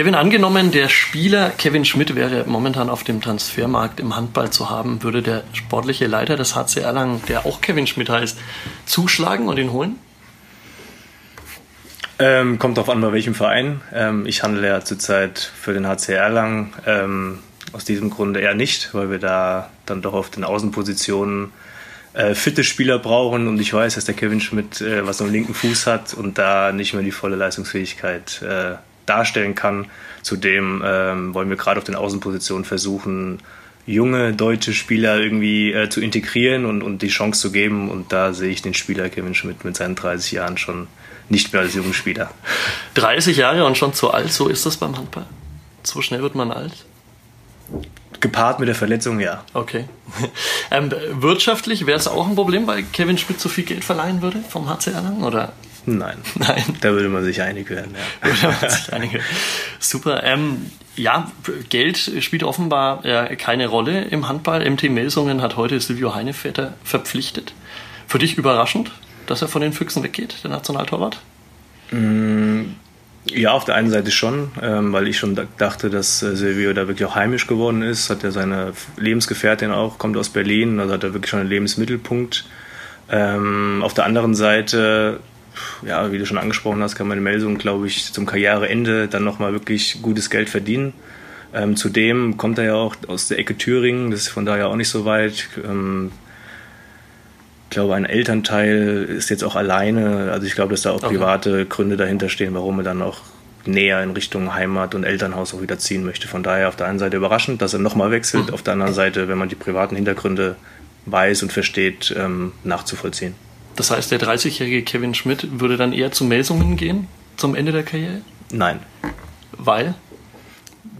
Kevin, angenommen, der Spieler Kevin Schmidt wäre momentan auf dem Transfermarkt im Handball zu haben, würde der sportliche Leiter des HC Erlangen, der auch Kevin Schmidt heißt, zuschlagen und ihn holen? Ähm, kommt darauf an, bei welchem Verein. Ähm, ich handle ja zurzeit für den HC Erlangen. Ähm, aus diesem Grunde eher nicht, weil wir da dann doch auf den Außenpositionen äh, fitte Spieler brauchen und ich weiß, dass der Kevin Schmidt äh, was am linken Fuß hat und da nicht mehr die volle Leistungsfähigkeit äh, darstellen kann. Zudem ähm, wollen wir gerade auf den Außenpositionen versuchen, junge deutsche Spieler irgendwie äh, zu integrieren und, und die Chance zu geben. Und da sehe ich den Spieler Kevin Schmidt mit seinen 30 Jahren schon nicht mehr als jungen Spieler. 30 Jahre und schon zu alt, so ist das beim Handball? So schnell wird man alt? Gepaart mit der Verletzung, ja. Okay. Ähm, wirtschaftlich wäre es auch ein Problem, weil Kevin Schmidt so viel Geld verleihen würde vom HC Erlangen? Oder? Nein. Nein. Da würde man sich einig werden. Ja. Einig. Super. Ähm, ja, Geld spielt offenbar äh, keine Rolle im Handball. MT Melsungen hat heute Silvio Heinevetter verpflichtet. Für dich überraschend? dass er von den Füchsen weggeht, der Nationaltorwart? Mm, ja, auf der einen Seite schon, ähm, weil ich schon dachte, dass äh, Silvio da wirklich auch heimisch geworden ist. Hat er seine Lebensgefährtin auch, kommt aus Berlin, also hat er wirklich schon einen Lebensmittelpunkt. Ähm, auf der anderen Seite, ja, wie du schon angesprochen hast, kann man in Melsung, glaube ich, zum Karriereende dann nochmal wirklich gutes Geld verdienen. Ähm, zudem kommt er ja auch aus der Ecke Thüringen, das ist von daher auch nicht so weit. Ähm, ich glaube, ein Elternteil ist jetzt auch alleine. Also ich glaube, dass da auch okay. private Gründe dahinter stehen, warum er dann auch näher in Richtung Heimat und Elternhaus auch wieder ziehen möchte. Von daher auf der einen Seite überraschend, dass er nochmal wechselt, auf der anderen Seite, wenn man die privaten Hintergründe weiß und versteht, ähm, nachzuvollziehen. Das heißt, der 30-jährige Kevin Schmidt würde dann eher zu Melsungen gehen zum Ende der Karriere? Nein. Weil?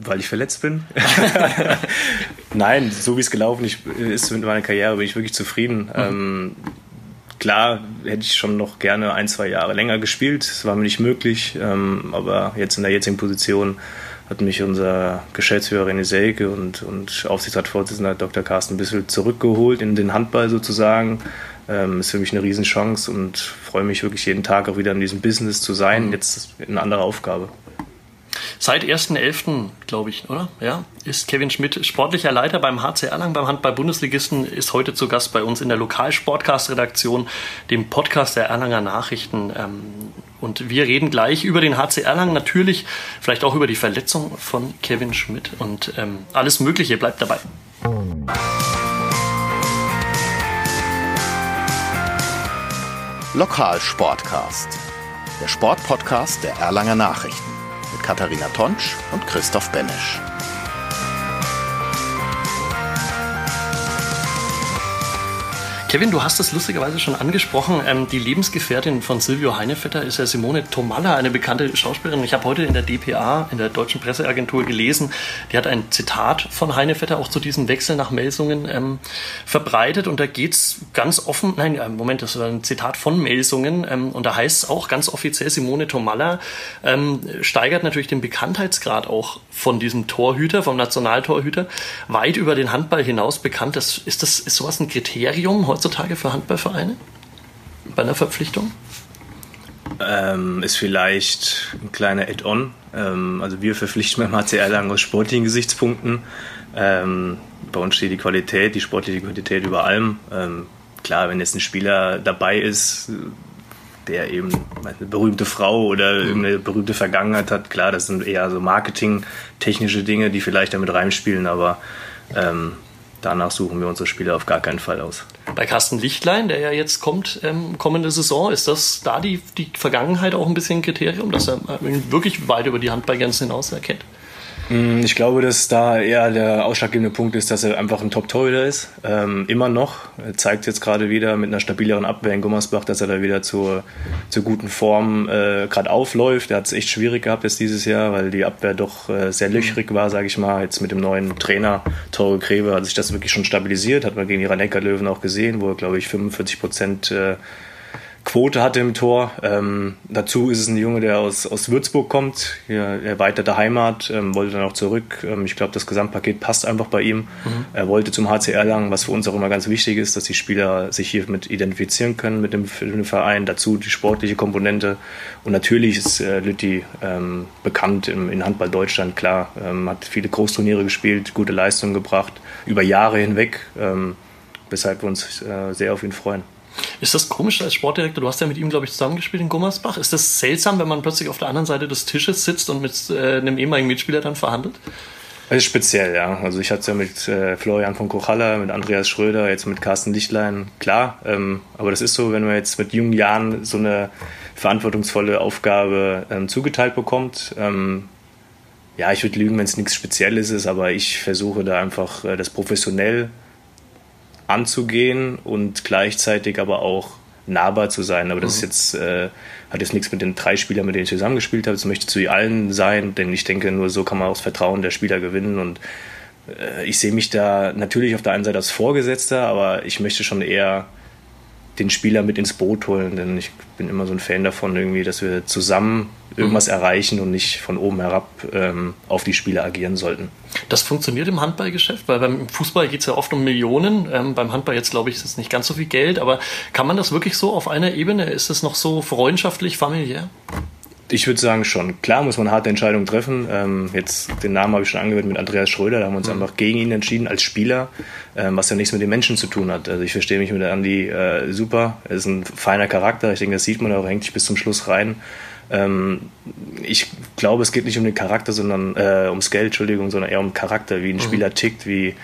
Weil ich verletzt bin. Nein, so wie es gelaufen ist mit meiner Karriere, bin ich wirklich zufrieden. Mhm. Ähm, klar hätte ich schon noch gerne ein, zwei Jahre länger gespielt. Das war mir nicht möglich. Ähm, aber jetzt in der jetzigen Position hat mich unser Geschäftsführer René Selke und, und Aufsichtsratsvorsitzender Dr. Carsten Bissel zurückgeholt in den Handball sozusagen. Ähm, ist für mich eine Riesenchance und freue mich wirklich jeden Tag auch wieder in diesem Business zu sein. Mhm. Jetzt eine andere Aufgabe. Seit 1.11., glaube ich, oder? Ja, ist Kevin Schmidt sportlicher Leiter beim HC Erlangen, beim Handball-Bundesligisten, ist heute zu Gast bei uns in der Lokalsportcast-Redaktion, dem Podcast der Erlanger Nachrichten. Ähm, und wir reden gleich über den HC Erlangen, natürlich vielleicht auch über die Verletzung von Kevin Schmidt und ähm, alles Mögliche. Bleibt dabei. Lokalsportcast, der Sportpodcast der Erlanger Nachrichten. Katharina Tonsch und Christoph Benesch. Kevin, du hast es lustigerweise schon angesprochen. Ähm, die Lebensgefährtin von Silvio Heinevetter ist ja Simone Tomalla, eine bekannte Schauspielerin. Ich habe heute in der DPA, in der Deutschen Presseagentur, gelesen, die hat ein Zitat von Heinevetter auch zu diesem Wechsel nach Melsungen ähm, verbreitet. Und da geht es ganz offen, nein, äh, Moment, das war ein Zitat von Melsungen. Ähm, und da heißt es auch ganz offiziell, Simone Tomalla ähm, steigert natürlich den Bekanntheitsgrad auch von diesem Torhüter, vom Nationaltorhüter, weit über den Handball hinaus bekannt. Das, ist, das, ist sowas ein Kriterium heutzutage für Handballvereine bei einer Verpflichtung? Ähm, ist vielleicht ein kleiner Add-on. Ähm, also wir verpflichten beim HCR lang aus sportlichen Gesichtspunkten. Ähm, bei uns steht die Qualität, die sportliche Qualität über allem. Ähm, klar, wenn jetzt ein Spieler dabei ist, der eben eine berühmte Frau oder mhm. eine berühmte Vergangenheit hat, klar, das sind eher so marketingtechnische Dinge, die vielleicht damit reinspielen, aber ähm, danach suchen wir unsere Spieler auf gar keinen Fall aus. Bei Carsten Lichtlein, der ja jetzt kommt, ähm, kommende Saison, ist das da die, die Vergangenheit auch ein bisschen ein Kriterium, dass er äh, wirklich weit über die Handballgrenzen hinaus erkennt? Mm, ich glaube, dass da eher der ausschlaggebende Punkt ist, dass er einfach ein Top-Torhüter ist. Ähm, immer noch. Er zeigt jetzt gerade wieder mit einer stabileren Abwehr in Gummersbach, dass er da wieder zur, zur guten Form äh, gerade aufläuft. Er hat es echt schwierig gehabt jetzt dieses Jahr, weil die Abwehr doch äh, sehr löchrig war, sage ich mal. Jetzt mit dem neuen Trainer Tore Grebe hat sich das wirklich schon stabilisiert. Hat man gegen die rhein löwen auch gesehen, wo er, glaube ich, 45 Prozent äh, Quote hatte im Tor. Ähm, dazu ist es ein Junge, der aus, aus Würzburg kommt, hier erweiterte Heimat, ähm, wollte dann auch zurück. Ähm, ich glaube, das Gesamtpaket passt einfach bei ihm. Mhm. Er wollte zum HC Erlangen, was für uns auch immer ganz wichtig ist, dass die Spieler sich hier mit identifizieren können mit dem, mit dem Verein. Dazu die sportliche Komponente. Und natürlich ist äh, Lütti ähm, bekannt im, in Handball Deutschland, klar. Ähm, hat viele Großturniere gespielt, gute Leistungen gebracht, über Jahre hinweg, ähm, weshalb wir uns äh, sehr auf ihn freuen. Ist das komisch als Sportdirektor? Du hast ja mit ihm, glaube ich, zusammengespielt in Gummersbach. Ist das seltsam, wenn man plötzlich auf der anderen Seite des Tisches sitzt und mit äh, einem ehemaligen Mitspieler dann verhandelt? Das ist speziell, ja. Also ich hatte es ja mit äh, Florian von Kochalla, mit Andreas Schröder, jetzt mit Carsten Lichtlein, klar. Ähm, aber das ist so, wenn man jetzt mit jungen Jahren so eine verantwortungsvolle Aufgabe ähm, zugeteilt bekommt. Ähm, ja, ich würde lügen, wenn es nichts Spezielles ist, aber ich versuche da einfach äh, das professionell anzugehen und gleichzeitig aber auch nahbar zu sein. Aber das ist mhm. jetzt, äh, hat jetzt nichts mit den drei Spielern, mit denen ich zusammengespielt habe. Das möchte zu allen sein, denn ich denke, nur so kann man auch das Vertrauen der Spieler gewinnen. Und äh, ich sehe mich da natürlich auf der einen Seite als Vorgesetzter, aber ich möchte schon eher den Spieler mit ins Boot holen, denn ich bin immer so ein Fan davon, irgendwie, dass wir zusammen irgendwas mhm. erreichen und nicht von oben herab ähm, auf die Spieler agieren sollten. Das funktioniert im Handballgeschäft, weil beim Fußball geht es ja oft um Millionen. Ähm, beim Handball jetzt, glaube ich, ist es nicht ganz so viel Geld, aber kann man das wirklich so auf einer Ebene? Ist es noch so freundschaftlich, familiär? Ich würde sagen schon. Klar muss man harte Entscheidungen treffen. Ähm, jetzt den Namen habe ich schon angehört mit Andreas Schröder. Da haben wir uns mhm. einfach gegen ihn entschieden als Spieler, ähm, was ja nichts mit den Menschen zu tun hat. Also ich verstehe mich mit Andi äh, super. Er ist ein feiner Charakter. Ich denke, das sieht man auch, hängt sich bis zum Schluss rein. Ähm, ich glaube, es geht nicht um den Charakter, sondern äh, ums Geld, Entschuldigung, sondern eher um Charakter, wie ein mhm. Spieler tickt, wie,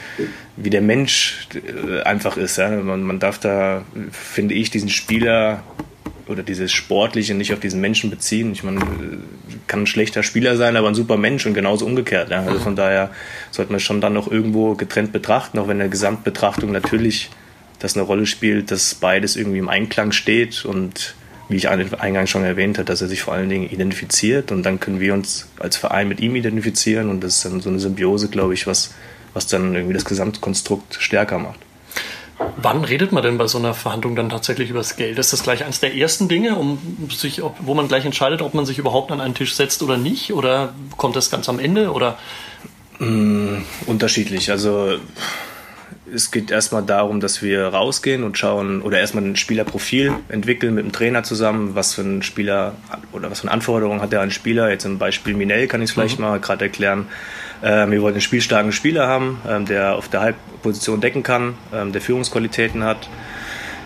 wie der Mensch äh, einfach ist. Ja? Man, man darf da, finde ich, diesen Spieler oder dieses Sportliche nicht auf diesen Menschen beziehen. Ich meine, kann ein schlechter Spieler sein, aber ein super Mensch und genauso umgekehrt. Ja. Also von daher sollte man schon dann noch irgendwo getrennt betrachten, auch wenn in der Gesamtbetrachtung natürlich das eine Rolle spielt, dass beides irgendwie im Einklang steht und wie ich eingangs schon erwähnt habe, dass er sich vor allen Dingen identifiziert und dann können wir uns als Verein mit ihm identifizieren und das ist dann so eine Symbiose, glaube ich, was, was dann irgendwie das Gesamtkonstrukt stärker macht. Wann redet man denn bei so einer Verhandlung dann tatsächlich über das Geld? Ist das gleich eines der ersten Dinge, um sich, wo man gleich entscheidet, ob man sich überhaupt an einen Tisch setzt oder nicht? Oder kommt das ganz am Ende? Oder? Mm, unterschiedlich. Also es geht erstmal darum, dass wir rausgehen und schauen oder erstmal ein Spielerprofil entwickeln mit dem Trainer zusammen, was für ein Spieler oder was für eine Anforderung hat der an Spieler. Jetzt im Beispiel Minel kann ich es vielleicht mhm. mal gerade erklären. Ähm, wir wollten einen spielstarken Spieler haben, ähm, der auf der Halbposition decken kann, ähm, der Führungsqualitäten hat,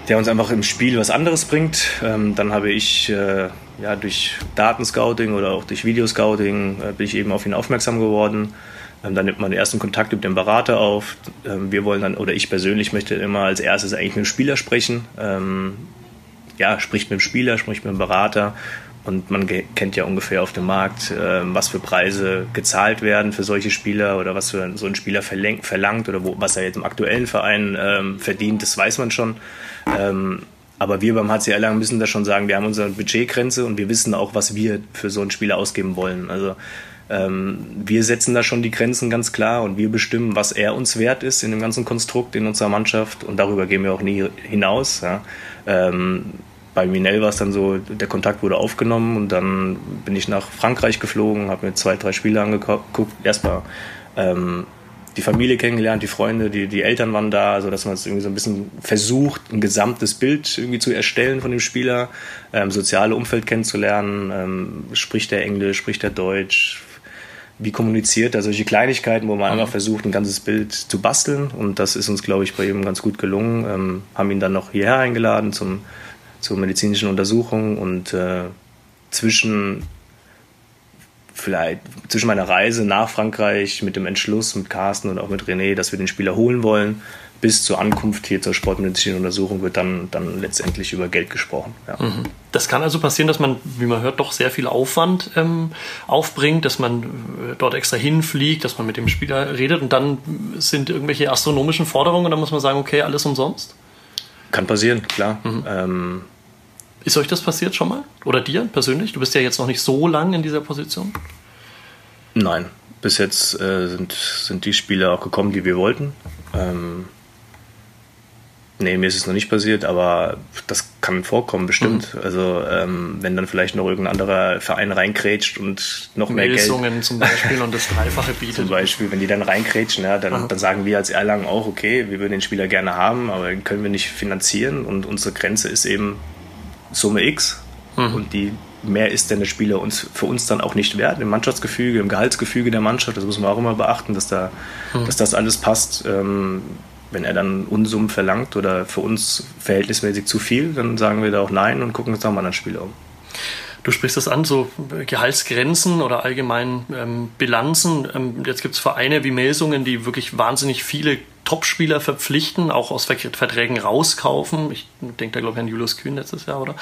der uns einfach im Spiel was anderes bringt. Dann habe ich äh, ja, durch Datenscouting oder auch durch Videoscouting äh, bin ich eben auf ihn aufmerksam geworden. Dann nimmt man den ersten Kontakt mit dem Berater auf. Wir wollen dann, oder ich persönlich möchte immer als erstes eigentlich mit dem Spieler sprechen. ja, spricht mit dem Spieler, spricht mit dem Berater und man kennt ja ungefähr auf dem Markt, äh, was für Preise gezahlt werden für solche Spieler oder was für so ein Spieler verlangt oder wo, was er jetzt im aktuellen Verein ähm, verdient, das weiß man schon. Ähm, aber wir beim HCL Erlangen müssen da schon sagen, wir haben unsere Budgetgrenze und wir wissen auch, was wir für so einen Spieler ausgeben wollen. Also ähm, wir setzen da schon die Grenzen ganz klar und wir bestimmen, was er uns wert ist in dem ganzen Konstrukt in unserer Mannschaft und darüber gehen wir auch nie hinaus. Ja. Bei Minel war es dann so, der Kontakt wurde aufgenommen und dann bin ich nach Frankreich geflogen, habe mir zwei, drei Spiele angeguckt. Erstmal ähm, die Familie kennengelernt, die Freunde, die, die Eltern waren da, also dass man es irgendwie so ein bisschen versucht, ein gesamtes Bild irgendwie zu erstellen von dem Spieler, ähm, soziale Umfeld kennenzulernen, ähm, spricht er Englisch, spricht er Deutsch, wie kommuniziert er, solche Kleinigkeiten, wo man mhm. einfach versucht, ein ganzes Bild zu basteln und das ist uns, glaube ich, bei ihm ganz gut gelungen. Ähm, haben ihn dann noch hierher eingeladen zum zur medizinischen Untersuchung und äh, zwischen vielleicht zwischen meiner Reise nach Frankreich mit dem Entschluss mit Carsten und auch mit René, dass wir den Spieler holen wollen, bis zur Ankunft hier zur sportmedizinischen Untersuchung wird dann, dann letztendlich über Geld gesprochen. Ja. Mhm. Das kann also passieren, dass man, wie man hört, doch sehr viel Aufwand ähm, aufbringt, dass man äh, dort extra hinfliegt, dass man mit dem Spieler redet und dann sind irgendwelche astronomischen Forderungen und dann muss man sagen, okay, alles umsonst? Kann passieren, klar. Mhm. Ähm, ist euch das passiert schon mal? Oder dir persönlich? Du bist ja jetzt noch nicht so lang in dieser Position. Nein, bis jetzt äh, sind, sind die Spieler auch gekommen, die wir wollten. Ähm, Nee, mir ist es noch nicht passiert, aber das kann vorkommen, bestimmt. Mhm. Also ähm, wenn dann vielleicht noch irgendein anderer Verein reinkrätscht und noch mehr Melsungen Geld. zum Beispiel und das Dreifache bietet. Zum Beispiel, wenn die dann reinkrätschen, ja, dann, dann sagen wir als Erlangen auch, okay, wir würden den Spieler gerne haben, aber den können wir nicht finanzieren und unsere Grenze ist eben Summe X mhm. und die mehr ist denn der Spieler uns, für uns dann auch nicht wert, im Mannschaftsgefüge, im Gehaltsgefüge der Mannschaft, das muss man auch immer beachten, dass, da, mhm. dass das alles passt. Ähm, wenn er dann Unsummen verlangt oder für uns verhältnismäßig zu viel, dann sagen wir da auch nein und gucken uns dann mal einen Spieler um. Du sprichst das an, so Gehaltsgrenzen oder allgemein ähm, Bilanzen. Ähm, jetzt gibt es Vereine wie Melsungen, die wirklich wahnsinnig viele Topspieler verpflichten, auch aus Verträgen rauskaufen. Ich denke da, glaube ich, an Julius Kühn letztes Jahr, oder?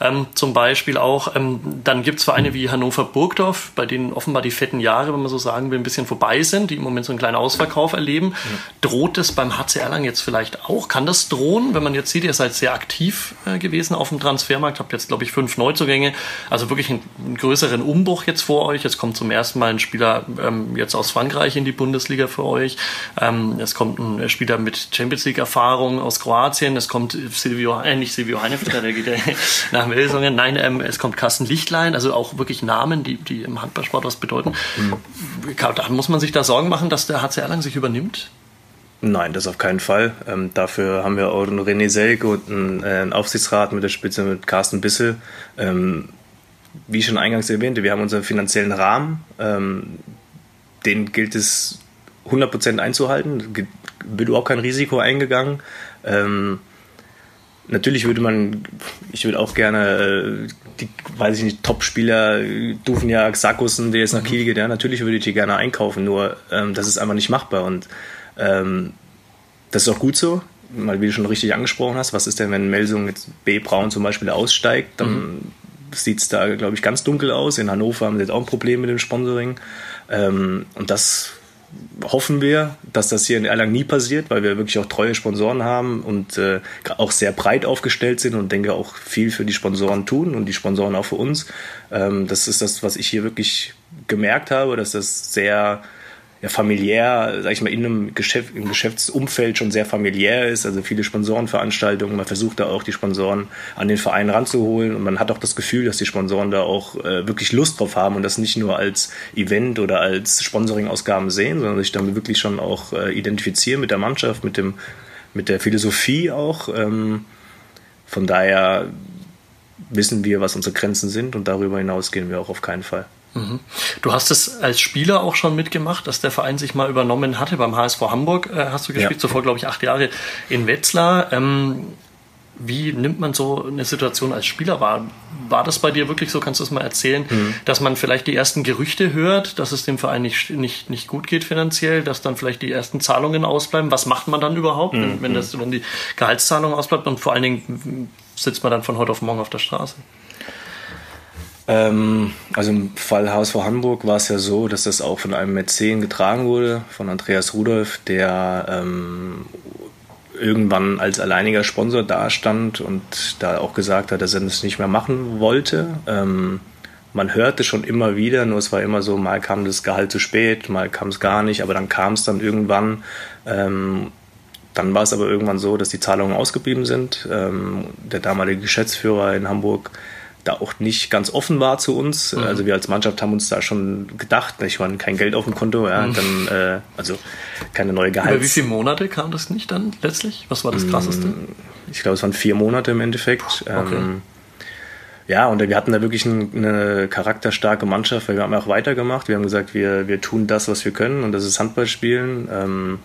Ähm, zum Beispiel auch. Ähm, dann gibt es Vereine wie Hannover Burgdorf, bei denen offenbar die fetten Jahre, wenn man so sagen will, ein bisschen vorbei sind, die im Moment so einen kleinen Ausverkauf erleben. Mhm. Droht das beim HC Erlangen jetzt vielleicht auch? Kann das drohen, wenn man jetzt sieht, ihr seid sehr aktiv äh, gewesen auf dem Transfermarkt, habt jetzt, glaube ich, fünf Neuzugänge, also wirklich einen, einen, größeren Umbruch jetzt vor euch. Jetzt kommt zum ersten Mal ein Spieler ähm, jetzt aus Frankreich in die Bundesliga für euch. Ähm, es kommt ein Spieler mit Champions League Erfahrung aus Kroatien. Es kommt Silvio, äh, nicht Silvio Heinefitter, der geht nach Melsungen. Nein, ähm, es kommt Carsten Lichtlein, also auch wirklich Namen, die, die im Handballsport was bedeuten. Mhm. Da muss man sich da Sorgen machen, dass der HC Erlangen sich übernimmt? Nein, das auf keinen Fall. Ähm, dafür haben wir auch einen René Selke und einen, äh, einen, Aufsichtsrat mit der Spitze mit Carsten Bissel. Ähm, wie ich schon eingangs erwähnte, wir haben unseren finanziellen Rahmen. Ähm, den gilt es 100% einzuhalten wird überhaupt kein Risiko eingegangen. Ähm, natürlich würde man, ich würde auch gerne, äh, die, weiß ich nicht, Top-Spieler, Duvniak, Sakussen, der jetzt nach mhm. Kiel geht, ja, natürlich würde ich die gerne einkaufen, nur ähm, das ist einfach nicht machbar und ähm, das ist auch gut so, weil wie du schon richtig angesprochen hast, was ist denn, wenn Melsung jetzt B. Braun zum Beispiel aussteigt, dann mhm. sieht es da, glaube ich, ganz dunkel aus. In Hannover haben sie jetzt auch ein Problem mit dem Sponsoring. Ähm, und das hoffen wir, dass das hier in Erlangen nie passiert, weil wir wirklich auch treue Sponsoren haben und äh, auch sehr breit aufgestellt sind und denke auch viel für die Sponsoren tun und die Sponsoren auch für uns. Ähm, das ist das, was ich hier wirklich gemerkt habe, dass das sehr ja, familiär, sag ich mal, in einem Geschäft, im Geschäftsumfeld schon sehr familiär ist. Also viele Sponsorenveranstaltungen. Man versucht da auch die Sponsoren an den Verein ranzuholen und man hat auch das Gefühl, dass die Sponsoren da auch äh, wirklich Lust drauf haben und das nicht nur als Event oder als Sponsoring-Ausgaben sehen, sondern sich damit wirklich schon auch äh, identifizieren mit der Mannschaft, mit dem, mit der Philosophie auch. Ähm, von daher wissen wir, was unsere Grenzen sind und darüber hinaus gehen wir auch auf keinen Fall. Mhm. Du hast es als Spieler auch schon mitgemacht, dass der Verein sich mal übernommen hatte. Beim HSV Hamburg äh, hast du gespielt, ja. zuvor glaube ich acht Jahre in Wetzlar. Ähm, wie nimmt man so eine Situation als Spieler wahr? War das bei dir wirklich so, kannst du es mal erzählen, mhm. dass man vielleicht die ersten Gerüchte hört, dass es dem Verein nicht, nicht, nicht gut geht finanziell, dass dann vielleicht die ersten Zahlungen ausbleiben? Was macht man dann überhaupt, mhm. wenn, das, wenn die Gehaltszahlung ausbleibt und vor allen Dingen sitzt man dann von heute auf morgen auf der Straße? Ähm, also im Fall HSV Hamburg war es ja so, dass das auch von einem Mäzen getragen wurde, von Andreas Rudolph, der ähm, irgendwann als alleiniger Sponsor dastand und da auch gesagt hat, dass er das nicht mehr machen wollte. Ähm, man hörte schon immer wieder, nur es war immer so, mal kam das Gehalt zu spät, mal kam es gar nicht, aber dann kam es dann irgendwann. Ähm, dann war es aber irgendwann so, dass die Zahlungen ausgeblieben sind. Ähm, der damalige Geschäftsführer in Hamburg da auch nicht ganz offen war zu uns. Mhm. Also wir als Mannschaft haben uns da schon gedacht, ich meine, kein Geld auf dem Konto, ja, mhm. dann äh, also keine neue Gehalts. Über wie viele Monate kam das nicht dann letztlich? Was war das krasseste? Mm, ich glaube, es waren vier Monate im Endeffekt. Okay. Ähm, ja, und wir hatten da wirklich eine charakterstarke Mannschaft, weil wir haben auch weitergemacht. Wir haben gesagt, wir, wir tun das, was wir können und das ist Handball spielen. Ähm,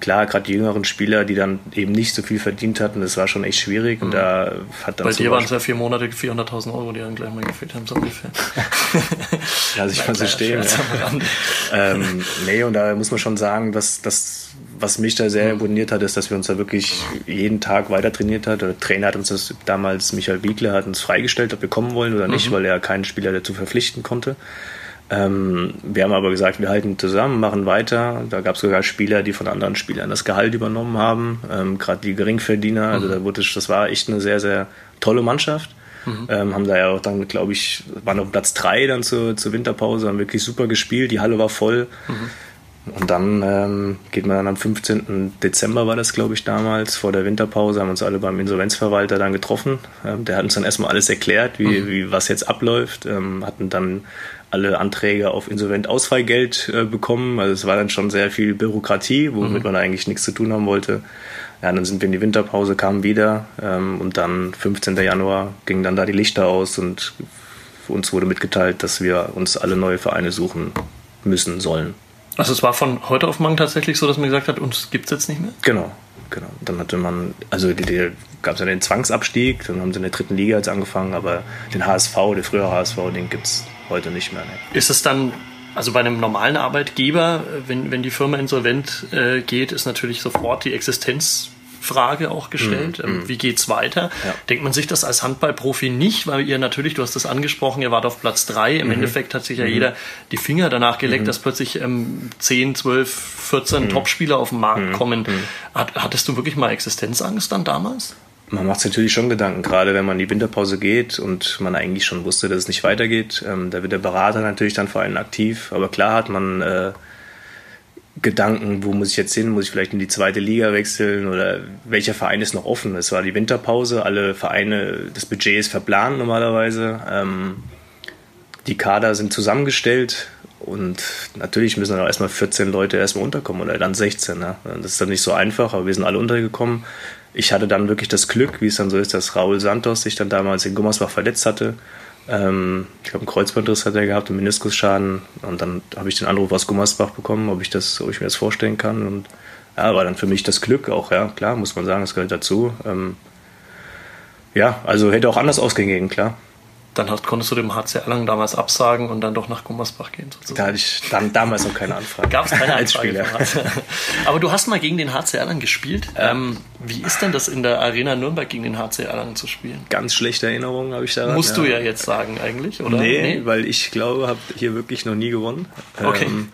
klar, gerade die jüngeren Spieler, die dann eben nicht so viel verdient hatten, das war schon echt schwierig. Und mhm. da hat dann Bei dir waren es ja vier Monate 400.000 Euro, die dann gleich mal gefehlt haben, so ungefähr. ja, also ich kann es stehen. Ja. ähm, nee, und da muss man schon sagen, dass das, was mich da sehr mhm. imponiert hat, ist, dass wir uns da wirklich jeden Tag weiter trainiert hat. Der Trainer hat uns das damals, Michael Wiegler, hat uns freigestellt, ob wir kommen wollen oder nicht, mhm. weil er keinen Spieler dazu verpflichten konnte. Ähm, wir haben aber gesagt, wir halten zusammen, machen weiter. Da gab es sogar Spieler, die von anderen Spielern das Gehalt übernommen haben, ähm, gerade die Geringverdiener. Also mhm. Also da wurde, das war echt eine sehr, sehr tolle Mannschaft. Mhm. Ähm, haben da ja auch dann, glaube ich, waren auf Platz drei dann zur, zur Winterpause, haben wirklich super gespielt. Die Halle war voll. Mhm. und dann ähm, geht man dann am 15. Dezember, war das glaube ich damals, vor der Winterpause, haben uns alle beim Insolvenzverwalter dann getroffen. Ähm, der hat uns dann erstmal alles erklärt, wie, mhm. wie was jetzt abläuft, ähm, hatten dann alle Anträge auf Insolventausfallgeld äh, bekommen. Also es war dann schon sehr viel Bürokratie, womit mhm. man eigentlich nichts zu tun haben wollte. Ja, dann sind wir in die Winterpause, kamen wieder ähm, und dann 15. Januar gingen dann da die Lichter aus und uns wurde mitgeteilt, dass wir uns alle neue Vereine suchen müssen sollen. Also es war von heute auf morgen tatsächlich so, dass man gesagt hat, uns gibt es jetzt nicht mehr? Genau, genau. Dann hatte man, also gab es ja den Zwangsabstieg, dann haben sie in der dritten Liga jetzt angefangen, aber den HSV, der frühere HSV, den gibt es heute nicht mehr. Ne. Ist es dann, also bei einem normalen Arbeitgeber, wenn, wenn die Firma insolvent äh, geht, ist natürlich sofort die Existenz Frage auch gestellt. Mm, mm. Wie geht's weiter? Ja. Denkt man sich das als Handballprofi nicht, weil ihr natürlich, du hast das angesprochen, ihr wart auf Platz drei. Im mm Endeffekt hat sich ja mm jeder die Finger danach geleckt, -hmm. dass plötzlich ähm, 10, 12, 14 Topspieler auf den Markt mhm. kommen. Mhm. Hat, hattest du wirklich mal Existenzangst dann damals? Man macht sich natürlich schon Gedanken, gerade wenn man in die Winterpause geht und man eigentlich schon wusste, dass es nicht weitergeht. Ähm, da wird der Berater natürlich dann vor allem aktiv. Aber klar hat man äh, Gedanken, wo muss ich jetzt hin? Muss ich vielleicht in die zweite Liga wechseln oder welcher Verein ist noch offen? Es war die Winterpause, alle Vereine, das Budget ist verplant normalerweise. Ähm, die Kader sind zusammengestellt und natürlich müssen dann auch erstmal 14 Leute erstmal unterkommen oder dann 16. Ne? Das ist dann nicht so einfach, aber wir sind alle untergekommen. Ich hatte dann wirklich das Glück, wie es dann so ist, dass Raul Santos sich dann damals in Gummersbach verletzt hatte ähm, ich glaube, einen Kreuzbandriss hat er gehabt, einen Meniskusschaden. Und dann habe ich den Anruf aus Gummersbach bekommen, ob ich, das, ob ich mir das vorstellen kann. Und ja, war dann für mich das Glück auch, ja, klar, muss man sagen, das gehört dazu. Ähm, ja, also hätte auch anders ausgehen, klar dann hast, konntest du dem HC Erlangen damals absagen und dann doch nach Gummersbach gehen. Sozusagen. Da hatte ich dann damals noch keine Anfrage. Gab es keine Anfrage als Spieler. Aber du hast mal gegen den HC Erlangen gespielt. Ähm, wie ist denn das in der Arena Nürnberg gegen den HC Erlangen zu spielen? Ganz schlechte Erinnerungen habe ich daran. Musst ja. du ja jetzt sagen eigentlich, oder? Nee, nee? weil ich glaube, habe hier wirklich noch nie gewonnen. Okay. Ähm,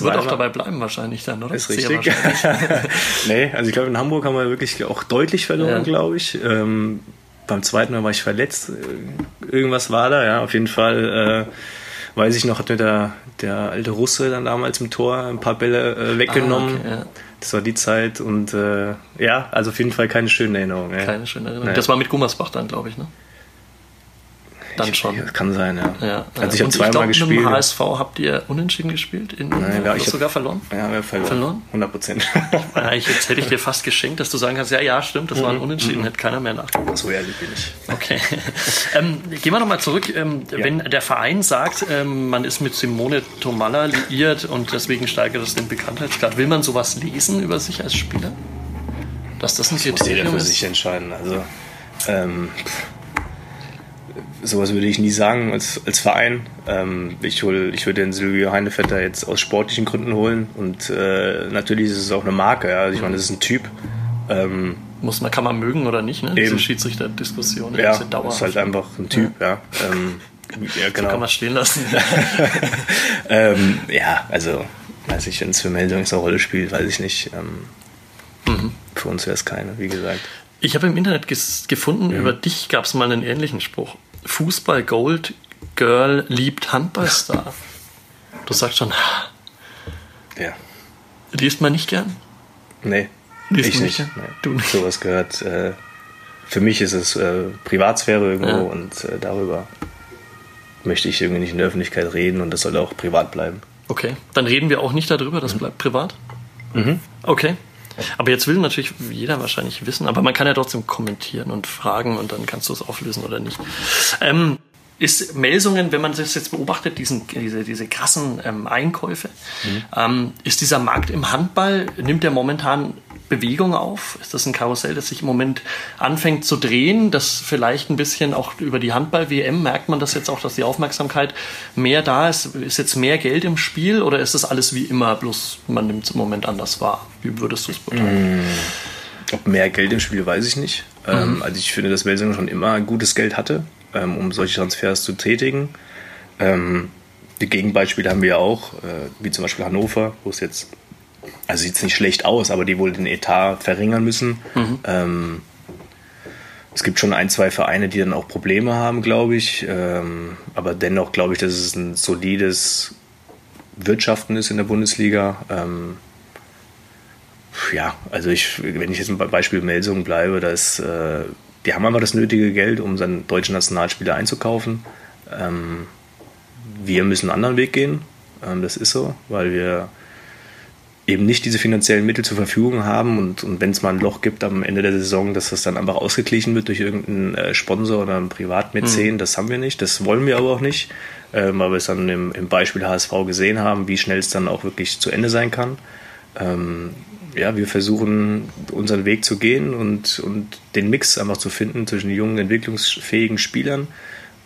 Wird auch dabei bleiben wahrscheinlich dann, oder? Ist richtig. nee, also ich glaube, in Hamburg haben wir wirklich auch deutlich verloren, ja. glaube ich. Ähm, beim zweiten Mal war ich verletzt. Irgendwas war da, ja. Auf jeden Fall äh, weiß ich noch, hat mir der, der alte Russe dann damals im Tor ein paar Bälle äh, weggenommen. Ah, okay, ja. Das war die Zeit und äh, ja, also auf jeden Fall keine schöne Erinnerung. Ja. Keine schöne Erinnerung. Nee. Das war mit Gummersbach dann, glaube ich, ne? Dann ich, schon. Kann sein, ja. ja also ich habe zweimal glaub, gespielt. Mit dem HSV habt ihr unentschieden gespielt? In, Nein, ja, ich sogar verloren? Ja, wir verloren. verloren? 100 Prozent. jetzt hätte ich dir fast geschenkt, dass du sagen kannst, ja, ja, stimmt, das mhm. war ein mhm, Unentschieden, mhm. hätte keiner mehr nachgedacht. So ehrlich bin ich. Okay. ähm, gehen wir nochmal zurück. Ähm, ja. Wenn der Verein sagt, ähm, man ist mit Simone Tomalla liiert und deswegen steigert das den Bekanntheitsgrad, will man sowas lesen über sich als Spieler? Dass das ein Kriterium ist? jeder für sich entscheiden. Also, ähm, sowas würde ich nie sagen als, als Verein. Ähm, ich, hol, ich würde den Silvio Heinevetter jetzt aus sportlichen Gründen holen und äh, natürlich ist es auch eine Marke. Ja? Also ich meine, das ist ein Typ. Ähm, Muss man, kann man mögen oder nicht, ne? Diese Schiedsrichter-Diskussion. Ja, ist halt einfach ein Typ, ja. ja. Ähm, ja genau. So kann man stehen lassen. ähm, ja, also, weiß ich, wenn es für Meldungen eine Rolle spielt, weiß ich nicht. Ähm, mhm. Für uns wäre es keine, wie gesagt. Ich habe im Internet gefunden, mhm. über dich gab es mal einen ähnlichen Spruch. Fußball Gold Girl liebt Handballstar. Du sagst schon, ja. Liest man nicht gern? Nee. Liest ich nicht. nicht? Nee. Du nicht. Sowas gehört. Äh, für mich ist es äh, Privatsphäre irgendwo ja. und äh, darüber möchte ich irgendwie nicht in der Öffentlichkeit reden und das soll auch privat bleiben. Okay, dann reden wir auch nicht darüber, das mhm. bleibt privat. Mhm. Okay. Aber jetzt will natürlich jeder wahrscheinlich wissen, aber man kann ja trotzdem kommentieren und fragen und dann kannst du es auflösen oder nicht. Ähm, ist Melsungen, wenn man das jetzt beobachtet, diesen, diese, diese krassen ähm, Einkäufe, mhm. ähm, ist dieser Markt im Handball, nimmt der momentan Bewegung auf? Ist das ein Karussell, das sich im Moment anfängt zu drehen? Das vielleicht ein bisschen auch über die Handball-WM merkt man das jetzt auch, dass die Aufmerksamkeit mehr da ist? Ist jetzt mehr Geld im Spiel oder ist das alles wie immer, bloß man nimmt es im Moment anders wahr? Wie würdest du es beurteilen? Mm, ob mehr Geld im Spiel, weiß ich nicht. Ähm, mhm. also ich finde, dass Melsungen schon immer gutes Geld hatte, ähm, um solche Transfers zu tätigen. Ähm, die Gegenbeispiele haben wir ja auch, äh, wie zum Beispiel Hannover, wo es jetzt also sieht es nicht schlecht aus, aber die wohl den Etat verringern müssen. Mhm. Ähm, es gibt schon ein, zwei Vereine, die dann auch Probleme haben, glaube ich. Ähm, aber dennoch glaube ich, dass es ein solides wirtschaften ist in der Bundesliga. Ähm, ja, also ich, wenn ich jetzt beim Beispiel Melsung bleibe, da ist, äh, die haben einfach das nötige Geld, um seinen deutschen Nationalspieler einzukaufen. Ähm, wir müssen einen anderen Weg gehen. Ähm, das ist so, weil wir eben nicht diese finanziellen Mittel zur Verfügung haben und, und wenn es mal ein Loch gibt am Ende der Saison, dass das dann einfach ausgeglichen wird durch irgendeinen äh, Sponsor oder einen Privatmäzen, mhm. das haben wir nicht, das wollen wir aber auch nicht, äh, weil wir es dann im, im, Beispiel HSV gesehen haben, wie schnell es dann auch wirklich zu Ende sein kann. Ähm, ja, wir versuchen unseren Weg zu gehen und, und den Mix einfach zu finden zwischen jungen, entwicklungsfähigen Spielern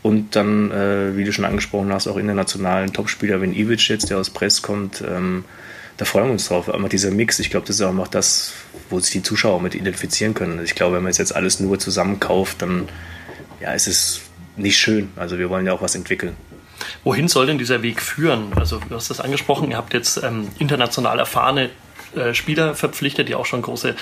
und dann, äh, wie du schon angesprochen hast, auch internationalen Topspieler, wenn Ivic jetzt, der aus Press kommt, ähm, da freuen wir uns drauf. Aber dieser Mix, ich glaube, das ist auch noch das, wo sich die Zuschauer mit identifizieren können. Ich glaube, wenn man jetzt alles nur zusammenkauft, dann ja, ist es nicht schön. Also wir wollen ja auch was entwickeln. Wohin soll denn dieser Weg führen? Also du hast das angesprochen, ihr habt jetzt ähm, international erfahrene äh, Spieler verpflichtet, die auch schon große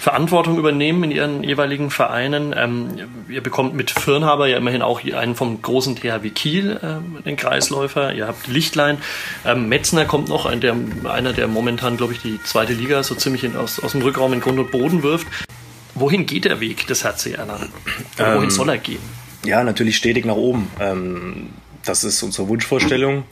Verantwortung übernehmen in ihren jeweiligen Vereinen. Ähm, ihr bekommt mit Firnhaber ja immerhin auch einen vom großen THW Kiel, äh, den Kreisläufer. Ihr habt Lichtlein. Ähm, Metzner kommt noch, ein, der, einer, der momentan, glaube ich, die zweite Liga so ziemlich in, aus, aus dem Rückraum in Grund und Boden wirft. Wohin geht der Weg des HC? Oder wohin ähm, soll er gehen? Ja, natürlich stetig nach oben. Ähm, das ist unsere Wunschvorstellung.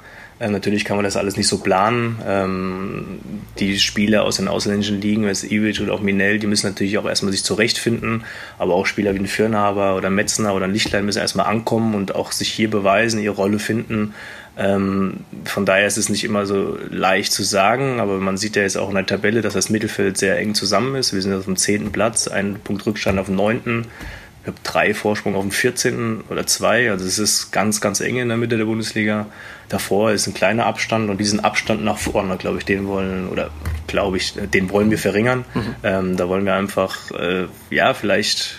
Äh, natürlich kann man das alles nicht so planen. Ähm, die Spieler aus den ausländischen Ligen, als Ivic und auch Minell, die müssen natürlich auch erstmal sich zurechtfinden. Aber auch Spieler wie ein Firnhaber oder Metzner oder ein Lichtlein müssen erstmal ankommen und auch sich hier beweisen, ihre Rolle finden. Ähm, von daher ist es nicht immer so leicht zu sagen, aber man sieht ja jetzt auch in der Tabelle, dass das Mittelfeld sehr eng zusammen ist. Wir sind auf dem zehnten Platz, ein Punkt Rückstand auf dem neunten ich habe drei Vorsprung auf dem 14. oder zwei. Also es ist ganz, ganz eng in der Mitte der Bundesliga. Davor ist ein kleiner Abstand und diesen Abstand nach vorne, glaube ich, den wollen, oder glaube ich, den wollen wir verringern. Mhm. Ähm, da wollen wir einfach, äh, ja, vielleicht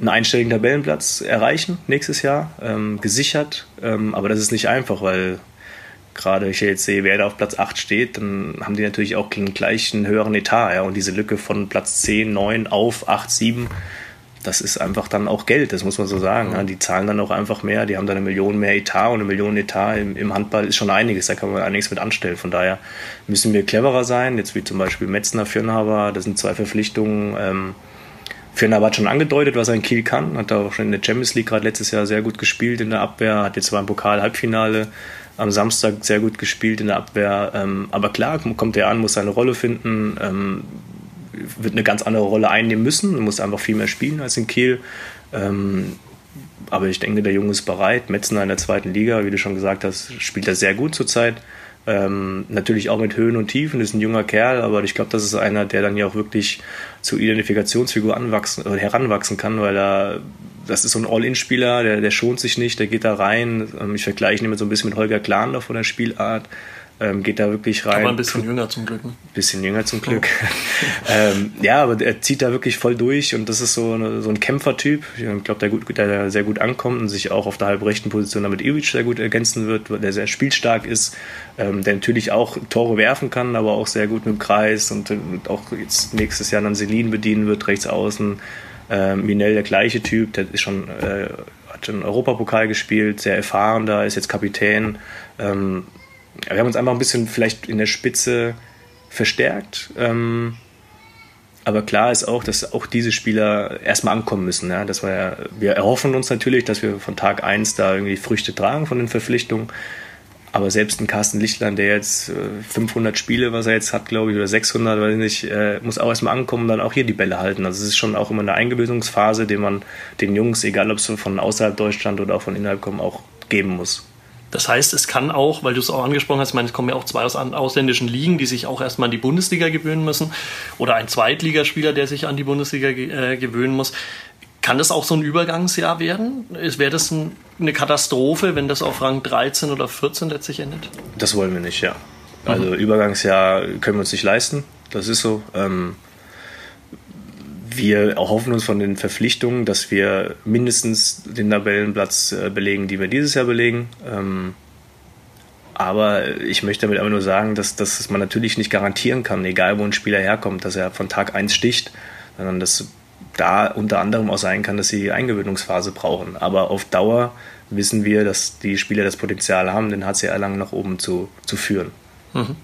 einen einstelligen Tabellenplatz erreichen nächstes Jahr, ähm, gesichert. Ähm, aber das ist nicht einfach, weil gerade ich jetzt sehe, wer da auf Platz 8 steht, dann haben die natürlich auch gleich einen höheren Etat. Ja? Und diese Lücke von Platz 10, 9 auf 8, 7 das ist einfach dann auch Geld, das muss man so sagen. Ja. Die zahlen dann auch einfach mehr, die haben dann eine Million mehr Etat und eine Million Etat im, im, Handball ist schon einiges, da kann man einiges mit anstellen. Von daher müssen wir cleverer sein, jetzt wie zum Beispiel Metzner, Firnhaber, das sind zwei Verpflichtungen. Ähm, Firnhaber hat schon angedeutet, was er in Kiel kann, hat auch schon in der Champions League gerade letztes Jahr sehr gut gespielt in der Abwehr, hat jetzt zwar im Pokal Halbfinale am Samstag sehr gut gespielt in der Abwehr. Ähm, aber klar, kommt er an, muss seine Rolle finden. Ähm, wird eine ganz andere Rolle einnehmen müssen, muss einfach viel mehr spielen als in Kiel. Ähm, aber ich denke, der Junge ist bereit. Metzner in der zweiten Liga, wie du schon gesagt hast, spielt er sehr gut zurzeit. Ähm, natürlich auch mit Höhen und Tiefen, ist ein junger Kerl, aber ich glaube, das ist einer, der dann ja auch wirklich zur Identifikationsfigur anwachsen, äh, heranwachsen kann, weil er, das ist so ein All-In-Spieler, der, der schont sich nicht, der geht da rein. Ähm, ich vergleiche ihn immer so ein bisschen mit Holger Klan von der Spielart ähm, geht da wirklich rein. Aber ein bisschen jünger zum Glück. Ein ne? bisschen jünger zum Glück. Oh. ähm, ja, aber er zieht da wirklich voll durch und das ist so, eine, so ein Kämpfertyp. Ich glaube, der, gut, der sehr gut ankommt und sich auch auf der halbrechten Position damit Iric sehr gut ergänzen wird, der sehr spielstark ist, ähm, der natürlich auch Tore werfen kann, aber auch sehr gut mit dem Kreis und, und auch jetzt nächstes Jahr dann Selin bedienen wird, rechts außen. Ähm, Minell der gleiche Typ, der ist schon, äh, hat schon Europapokal gespielt, sehr erfahren da, ist jetzt Kapitän. Ähm, wir haben uns einfach ein bisschen vielleicht in der Spitze verstärkt. Ähm, aber klar ist auch, dass auch diese Spieler erstmal ankommen müssen. Ja? Das war ja, wir erhoffen uns natürlich, dass wir von Tag 1 da irgendwie Früchte tragen von den Verpflichtungen. Aber selbst ein Carsten Lichtland, der jetzt 500 äh, Spiele, was er jetzt hat, glaube ich, oder 600, weiß ich nicht, äh, muss auch erstmal ankommen und dann auch hier die Bälle halten. Also es ist schon auch immer eine Eingewöhnungsphase, die man den Jungs, egal ob sie von außerhalb Deutschland oder auch von innerhalb kommen, auch geben muss. Das heißt, es kann auch, weil du es auch angesprochen hast, ich meine, es kommen ja auch zwei aus ausländischen Ligen, die sich auch erstmal an die Bundesliga gewöhnen müssen, oder ein Zweitligaspieler, der sich an die Bundesliga äh, gewöhnen muss. Kann das auch so ein Übergangsjahr werden? Wäre das ein, eine Katastrophe, wenn das auf Rang 13 oder 14 letztlich endet? Das wollen wir nicht, ja. Also mhm. Übergangsjahr können wir uns nicht leisten. Das ist so. Ähm, wir erhoffen uns von den Verpflichtungen, dass wir mindestens den Tabellenplatz äh, belegen, die wir dieses Jahr belegen. Ähm, aber ich möchte damit einfach nur sagen, dass, dass man natürlich nicht garantieren kann, egal wo ein Spieler herkommt, dass er von Tag 1 sticht, sondern dass da unter anderem auch sein kann, dass sie Eingewöhnungsphase brauchen. Aber auf Dauer wissen wir, dass die Spieler das Potenzial haben, den HC Erlangen nach oben zu, zu führen. Mhm.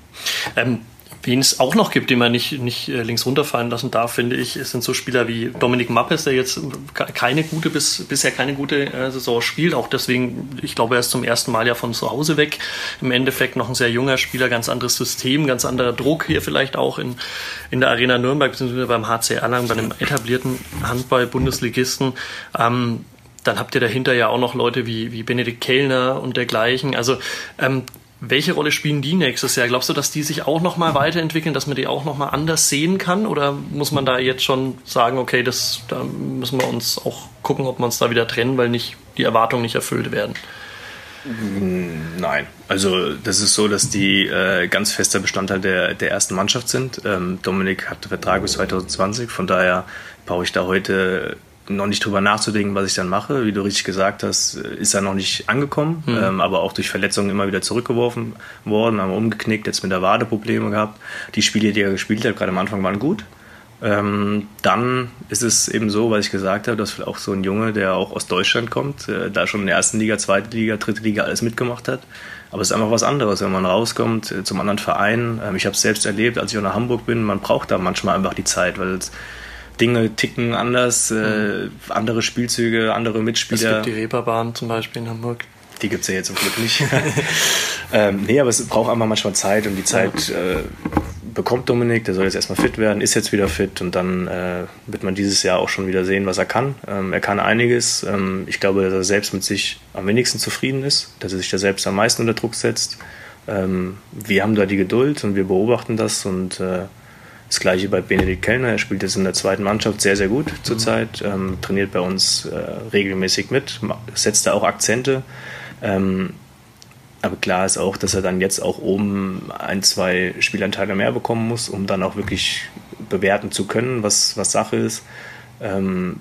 Ähm, Wen es auch noch gibt, den man nicht, nicht äh, links runterfallen lassen darf, finde ich, sind so Spieler wie Dominik Mappes, der jetzt keine gute, bis, bisher keine gute äh, Saison spielt. Auch deswegen, ich glaube, er ist zum ersten Mal ja von zu Hause weg. Im Endeffekt noch ein sehr junger Spieler, ganz anderes System, ganz anderer Druck hier vielleicht auch in, in der Arena Nürnberg, beziehungsweise beim HC Erlangen, bei einem etablierten Handball-Bundesligisten. Ähm, dann habt ihr dahinter ja auch noch Leute wie, wie Benedikt Kellner und dergleichen. Also ähm, welche Rolle spielen die nächstes Jahr? Glaubst du, dass die sich auch nochmal weiterentwickeln, dass man die auch nochmal anders sehen kann? Oder muss man da jetzt schon sagen, okay, das, da müssen wir uns auch gucken, ob wir uns da wieder trennen, weil nicht die Erwartungen nicht erfüllt werden? Nein, also das ist so, dass die äh, ganz fester Bestandteil der, der ersten Mannschaft sind. Ähm, Dominik hat Vertrag bis 2020, von daher brauche ich da heute noch nicht drüber nachzudenken, was ich dann mache. Wie du richtig gesagt hast, ist er noch nicht angekommen, mhm. ähm, aber auch durch Verletzungen immer wieder zurückgeworfen worden, haben umgeknickt, jetzt mit der Wade Probleme gehabt. Die Spiele, die er gespielt hat, gerade am Anfang waren gut. Ähm, dann ist es eben so, was ich gesagt habe, dass auch so ein Junge, der auch aus Deutschland kommt, äh, da schon in der ersten Liga, zweite Liga, dritte Liga alles mitgemacht hat. Aber es ist einfach was anderes, wenn man rauskommt äh, zum anderen Verein. Ähm, ich habe es selbst erlebt, als ich auch nach Hamburg bin, man braucht da manchmal einfach die Zeit, weil es Dinge ticken anders, äh, andere Spielzüge, andere Mitspieler. Es gibt die Reeperbahn zum Beispiel in Hamburg. Die gibt es ja jetzt zum Glück nicht. ähm, nee, aber es braucht einfach manchmal Zeit und die Zeit äh, bekommt Dominik, der soll jetzt erstmal fit werden, ist jetzt wieder fit und dann äh, wird man dieses Jahr auch schon wieder sehen, was er kann. Ähm, er kann einiges. Ähm, ich glaube, dass er selbst mit sich am wenigsten zufrieden ist, dass er sich da selbst am meisten unter Druck setzt. Ähm, wir haben da die Geduld und wir beobachten das und äh, das gleiche bei Benedikt Kellner. Er spielt jetzt in der zweiten Mannschaft sehr, sehr gut zurzeit. Ähm, trainiert bei uns äh, regelmäßig mit, setzt da auch Akzente. Ähm, aber klar ist auch, dass er dann jetzt auch oben ein, zwei Spielanteile mehr bekommen muss, um dann auch wirklich bewerten zu können, was, was Sache ist. Ähm,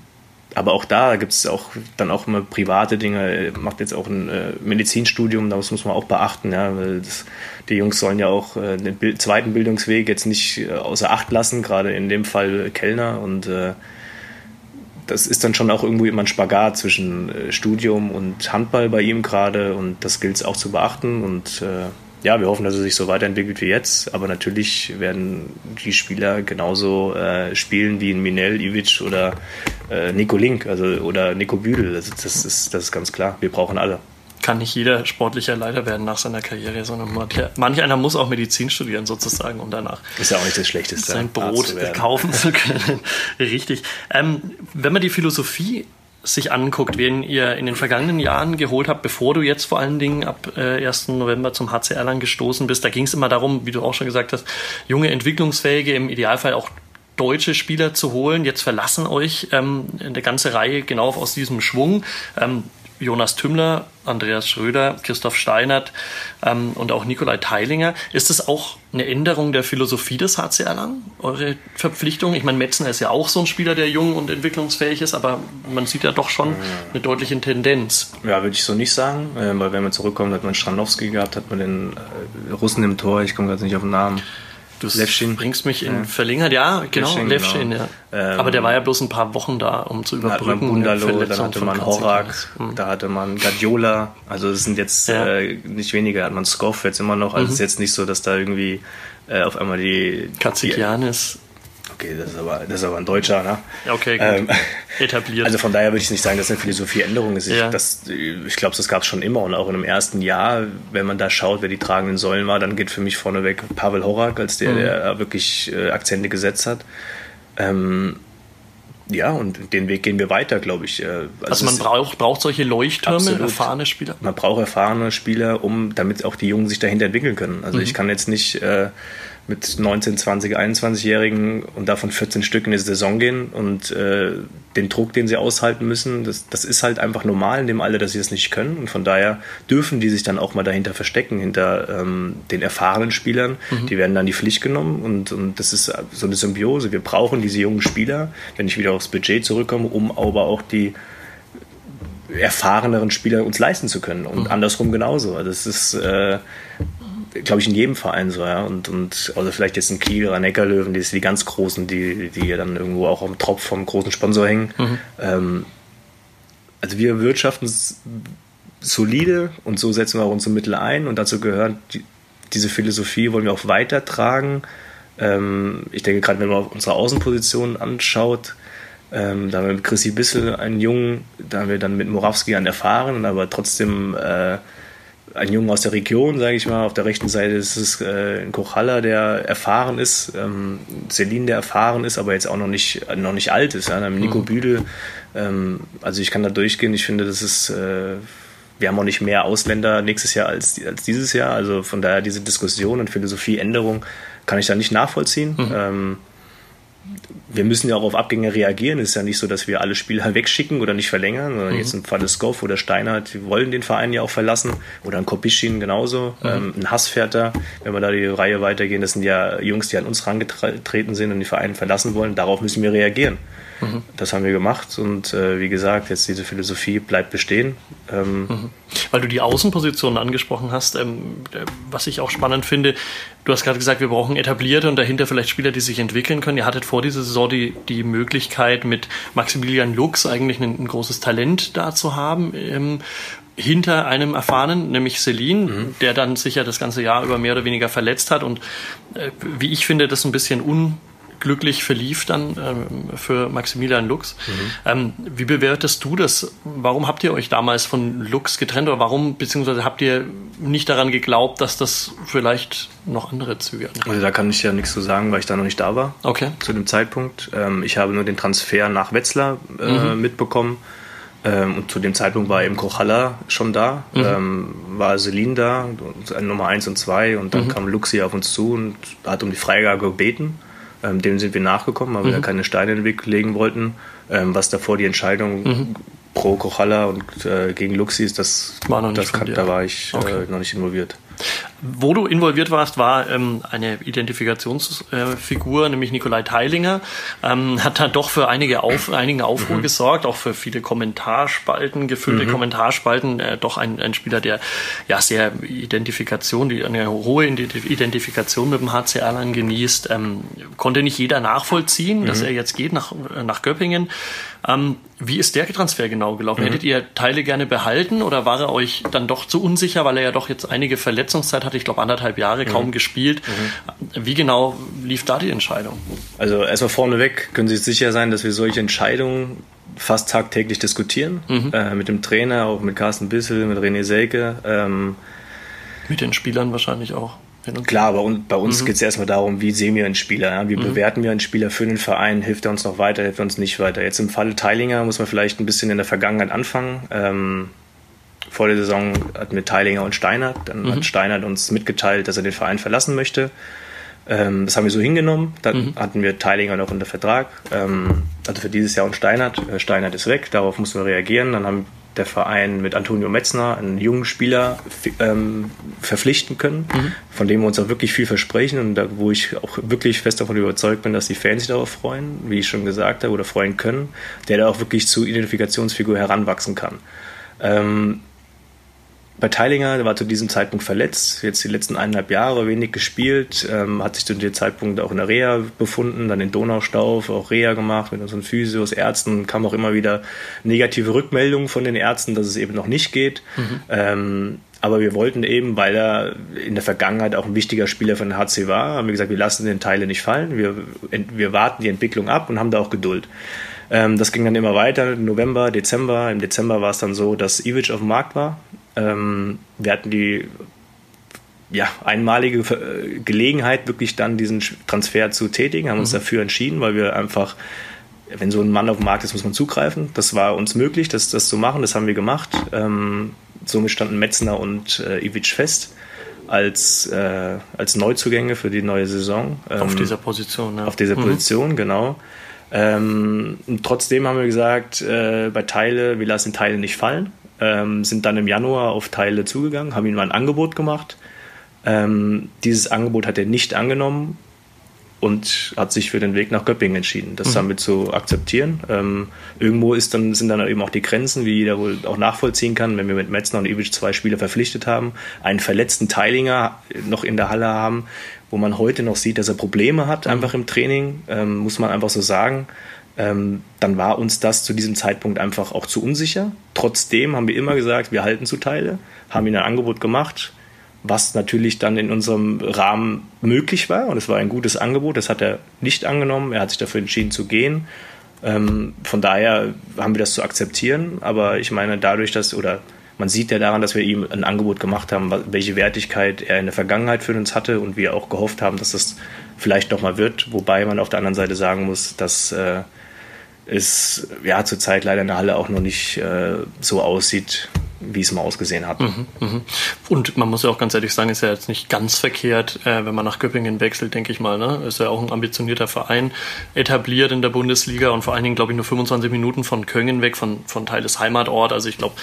aber auch da gibt es auch dann auch immer private Dinge. Er macht jetzt auch ein äh, Medizinstudium, das muss man auch beachten, ja, das, die Jungs sollen ja auch äh, den Bild, zweiten Bildungsweg jetzt nicht äh, außer Acht lassen, gerade in dem Fall Kellner. Und äh, das ist dann schon auch irgendwo immer ein Spagat zwischen äh, Studium und Handball bei ihm gerade. Und das gilt es auch zu beachten. Und äh, ja, wir hoffen, dass er sich so weiterentwickelt wie jetzt, aber natürlich werden die Spieler genauso äh, spielen wie ein Minel, Ivic oder äh, Nico Link also, oder Nico Büdel. Das, das, ist, das ist ganz klar. Wir brauchen alle. Kann nicht jeder sportlicher Leiter werden nach seiner Karriere, sondern manch, manch einer muss auch Medizin studieren, sozusagen, um danach ist ja auch nicht das Schlechteste, sein Brot zu kaufen zu können. Richtig. Ähm, wenn man die Philosophie sich anguckt, wen ihr in den vergangenen Jahren geholt habt, bevor du jetzt vor allen Dingen ab äh, 1. November zum HCR lang gestoßen bist, da ging es immer darum, wie du auch schon gesagt hast, junge, entwicklungsfähige, im Idealfall auch deutsche Spieler zu holen. Jetzt verlassen euch ähm, eine ganze Reihe genau aus diesem Schwung. Ähm, Jonas Tümmler, Andreas Schröder, Christoph Steinert ähm, und auch Nikolai Teilinger. Ist das auch eine Änderung der Philosophie des HC Erlangen, eure Verpflichtung? Ich meine, Metzner ist ja auch so ein Spieler, der jung und entwicklungsfähig ist, aber man sieht ja doch schon eine deutliche Tendenz. Ja, würde ich so nicht sagen, äh, weil wenn man zurückkommt, hat man Stranowski gehabt, hat man den äh, Russen im Tor, ich komme gerade nicht auf den Namen. Du bringst mich in ja. Verlängerung. Ja, genau, Levschin, Levschin genau. ja. Ähm, Aber der war ja bloß ein paar Wochen da, um zu überbrücken. Bundalo, dann hatte man Horak, mhm. da hatte man Gadiola. Also es sind jetzt ja. äh, nicht weniger. Hat man Skoff jetzt immer noch. Also mhm. es ist jetzt nicht so, dass da irgendwie äh, auf einmal die... Katsikianis. Okay, das ist aber, das ist aber ein Deutscher, ne? Okay, gut. Ähm, Etabliert. Also von daher würde ich nicht sagen, dass eine Philosophieänderung ist. Ich, ja. ich glaube, das gab es schon immer und auch in dem ersten Jahr, wenn man da schaut, wer die tragenden Säulen war, dann geht für mich vorneweg Pavel Horak als der, mhm. der wirklich äh, Akzente gesetzt hat. Ähm, ja, und den Weg gehen wir weiter, glaube ich. Äh, also, also man braucht, braucht solche Leuchttürme, absolut. erfahrene Spieler? Man braucht erfahrene Spieler, um damit auch die Jungen sich dahinter entwickeln können. Also mhm. ich kann jetzt nicht äh, mit 19, 20, 21-Jährigen und davon 14 Stück in die Saison gehen und äh, den Druck, den sie aushalten müssen, das, das ist halt einfach normal in dem Alter, dass sie das nicht können und von daher dürfen die sich dann auch mal dahinter verstecken, hinter ähm, den erfahrenen Spielern. Mhm. Die werden dann die Pflicht genommen und, und das ist so eine Symbiose. Wir brauchen diese jungen Spieler, wenn ich wieder aufs Budget zurückkomme, um aber auch die erfahreneren Spieler uns leisten zu können und mhm. andersrum genauso. Also das ist äh, glaube ich, in jedem Verein so, ja. Und, und also vielleicht jetzt ein Kiel oder Neckarlöwen, die sind die ganz großen, die, die ja dann irgendwo auch am Tropf vom großen Sponsor hängen. Mhm. Ähm, also wir wirtschaften solide und so setzen wir auch unsere Mittel ein und dazu gehört die, diese Philosophie wollen wir auch weitertragen. Ähm, ich denke gerade, wenn man unsere Außenposition anschaut, ähm, da haben wir mit Chrissy Bissel einen Jungen, da haben wir dann mit Morawski einen erfahren, aber trotzdem äh, ein Jungen aus der Region, sage ich mal. Auf der rechten Seite ist es äh, ein Kochalla, der erfahren ist, ähm, Celine, der erfahren ist, aber jetzt auch noch nicht, noch nicht alt ist. Ja? Dann Nico mhm. Büdel, ähm, also ich kann da durchgehen. Ich finde, das ist, äh, wir haben auch nicht mehr Ausländer nächstes Jahr als, als dieses Jahr. Also von daher diese Diskussion und Philosophieänderung kann ich da nicht nachvollziehen. Mhm. Ähm, wir müssen ja auch auf Abgänge reagieren. Es ist ja nicht so, dass wir alle Spieler wegschicken oder nicht verlängern, sondern mhm. jetzt des Goff oder Steiner, die wollen den Verein ja auch verlassen. Oder ein Kopischin genauso, mhm. ähm, ein Hassfährter, wenn wir da die Reihe weitergehen. Das sind ja Jungs, die an uns herangetreten sind und die Vereine verlassen wollen. Darauf müssen wir reagieren. Mhm. Das haben wir gemacht und äh, wie gesagt, jetzt diese Philosophie bleibt bestehen. Ähm, mhm. Weil du die Außenposition angesprochen hast, ähm, was ich auch spannend finde, du hast gerade gesagt, wir brauchen etablierte und dahinter vielleicht Spieler, die sich entwickeln können. Ihr hattet vor dieser Saison die, die Möglichkeit, mit Maximilian Lux eigentlich ein, ein großes Talent da zu haben. Ähm, hinter einem erfahrenen, nämlich Celine, mhm. der dann sicher das ganze Jahr über mehr oder weniger verletzt hat und äh, wie ich finde, das ein bisschen un glücklich verlief dann ähm, für Maximilian Lux. Mhm. Ähm, wie bewertest du das? Warum habt ihr euch damals von Lux getrennt oder warum, beziehungsweise habt ihr nicht daran geglaubt, dass das vielleicht noch andere Züge hat? Also da kann ich ja nichts zu sagen, weil ich da noch nicht da war. Okay. Zu dem Zeitpunkt. Ähm, ich habe nur den Transfer nach Wetzlar äh, mhm. mitbekommen. Ähm, und zu dem Zeitpunkt war eben Kochalla schon da, mhm. ähm, war Celine da, Nummer 1 und 2 und dann mhm. kam Luxi auf uns zu und hat um die Freigabe gebeten. Ähm, dem sind wir nachgekommen, weil mhm. wir keine Steine in den Weg legen wollten. Ähm, was davor die Entscheidung mhm. pro Kochalla und äh, gegen Luxis, das, war noch nicht das kann, da war ich okay. äh, noch nicht involviert. Wo du involviert warst, war ähm, eine Identifikationsfigur, äh, nämlich Nikolai Teilinger. Ähm, hat da doch für einige Auf, einigen Aufruhr mhm. gesorgt, auch für viele Kommentarspalten, gefüllte mhm. Kommentarspalten. Äh, doch ein, ein Spieler, der ja sehr Identifikation, die eine hohe Identifikation mit dem HC Erlangen genießt. Ähm, konnte nicht jeder nachvollziehen, mhm. dass er jetzt geht nach, nach Göppingen. Ähm, wie ist der Transfer genau gelaufen? Mhm. Hättet ihr Teile gerne behalten oder war er euch dann doch zu unsicher, weil er ja doch jetzt einige Verletzungszeit hatte? Ich glaube, anderthalb Jahre kaum mhm. gespielt. Mhm. Wie genau lief da die Entscheidung? Also erstmal vorneweg können Sie sicher sein, dass wir solche Entscheidungen fast tagtäglich diskutieren. Mhm. Äh, mit dem Trainer, auch mit Carsten Bissel, mit René Selke. Ähm, mit den Spielern wahrscheinlich auch. Klar, bei uns, bei uns mhm. geht es erstmal darum, wie sehen wir einen Spieler, ja? wie mhm. bewerten wir einen Spieler für den Verein, hilft er uns noch weiter, hilft er uns nicht weiter. Jetzt im Falle Teilinger muss man vielleicht ein bisschen in der Vergangenheit anfangen. Ähm, vor der Saison hatten wir Teilinger und Steinert. Dann mhm. hat Steinert uns mitgeteilt, dass er den Verein verlassen möchte. Ähm, das haben wir so hingenommen. Dann mhm. hatten wir Teilinger noch unter Vertrag. Ähm, also für dieses Jahr und Steinert. Äh, Steinert ist weg, darauf mussten wir reagieren. Dann haben der Verein mit Antonio Metzner einen jungen Spieler ähm, verpflichten können, mhm. von dem wir uns auch wirklich viel versprechen und da, wo ich auch wirklich fest davon überzeugt bin, dass die Fans sich darauf freuen, wie ich schon gesagt habe, oder freuen können, der da auch wirklich zu Identifikationsfigur heranwachsen kann. Ähm, Teilinger, der war zu diesem Zeitpunkt verletzt, jetzt die letzten eineinhalb Jahre wenig gespielt, ähm, hat sich zu dem Zeitpunkt auch in der Reha befunden, dann in Donaustauf auch Reha gemacht mit unseren Physios, Ärzten, kam auch immer wieder negative Rückmeldungen von den Ärzten, dass es eben noch nicht geht. Mhm. Ähm, aber wir wollten eben, weil er in der Vergangenheit auch ein wichtiger Spieler von der HC war, haben wir gesagt, wir lassen den Teile nicht fallen, wir, wir warten die Entwicklung ab und haben da auch Geduld. Ähm, das ging dann immer weiter, November, Dezember. Im Dezember war es dann so, dass Ivic auf dem Markt war. Ähm, wir hatten die ja, einmalige äh, Gelegenheit, wirklich dann diesen Transfer zu tätigen, haben uns mhm. dafür entschieden, weil wir einfach, wenn so ein Mann auf dem Markt ist, muss man zugreifen. Das war uns möglich, das, das zu machen, das haben wir gemacht. Ähm, somit standen Metzner und äh, Ivic fest als, äh, als Neuzugänge für die neue Saison. Ähm, auf dieser Position, ja. Auf dieser mhm. Position, genau. Ähm, trotzdem haben wir gesagt, äh, bei Teile, wir lassen Teile nicht fallen ähm, sind dann im Januar auf Teile zugegangen, haben ihm mal ein Angebot gemacht. Ähm, dieses Angebot hat er nicht angenommen und hat sich für den Weg nach Göppingen entschieden. Das mhm. haben wir zu akzeptieren. Ähm, irgendwo ist dann, sind dann eben auch die Grenzen, wie jeder wohl auch nachvollziehen kann, wenn wir mit Metzner und Ivic zwei Spieler verpflichtet haben, einen verletzten Teilinger noch in der Halle haben, wo man heute noch sieht, dass er Probleme hat, mhm. einfach im Training, ähm, muss man einfach so sagen. Ähm, dann war uns das zu diesem Zeitpunkt einfach auch zu unsicher. Trotzdem haben wir immer gesagt, wir halten zu Teile, haben ihnen ein Angebot gemacht, was natürlich dann in unserem Rahmen möglich war. Und es war ein gutes Angebot. Das hat er nicht angenommen. Er hat sich dafür entschieden zu gehen. Ähm, von daher haben wir das zu akzeptieren. Aber ich meine, dadurch, dass, oder man sieht ja daran, dass wir ihm ein Angebot gemacht haben, welche Wertigkeit er in der Vergangenheit für uns hatte und wir auch gehofft haben, dass das vielleicht noch mal wird. Wobei man auf der anderen Seite sagen muss, dass äh, es ja zurzeit leider in der Halle auch noch nicht äh, so aussieht, wie es mal ausgesehen hat. Mhm, mh. Und man muss ja auch ganz ehrlich sagen, ist ja jetzt nicht ganz verkehrt, äh, wenn man nach Göppingen wechselt, denke ich mal. Ne? Ist ja auch ein ambitionierter Verein, etabliert in der Bundesliga und vor allen Dingen, glaube ich, nur 25 Minuten von Köngen weg, von, von Teil des Heimatort. Also ich glaube,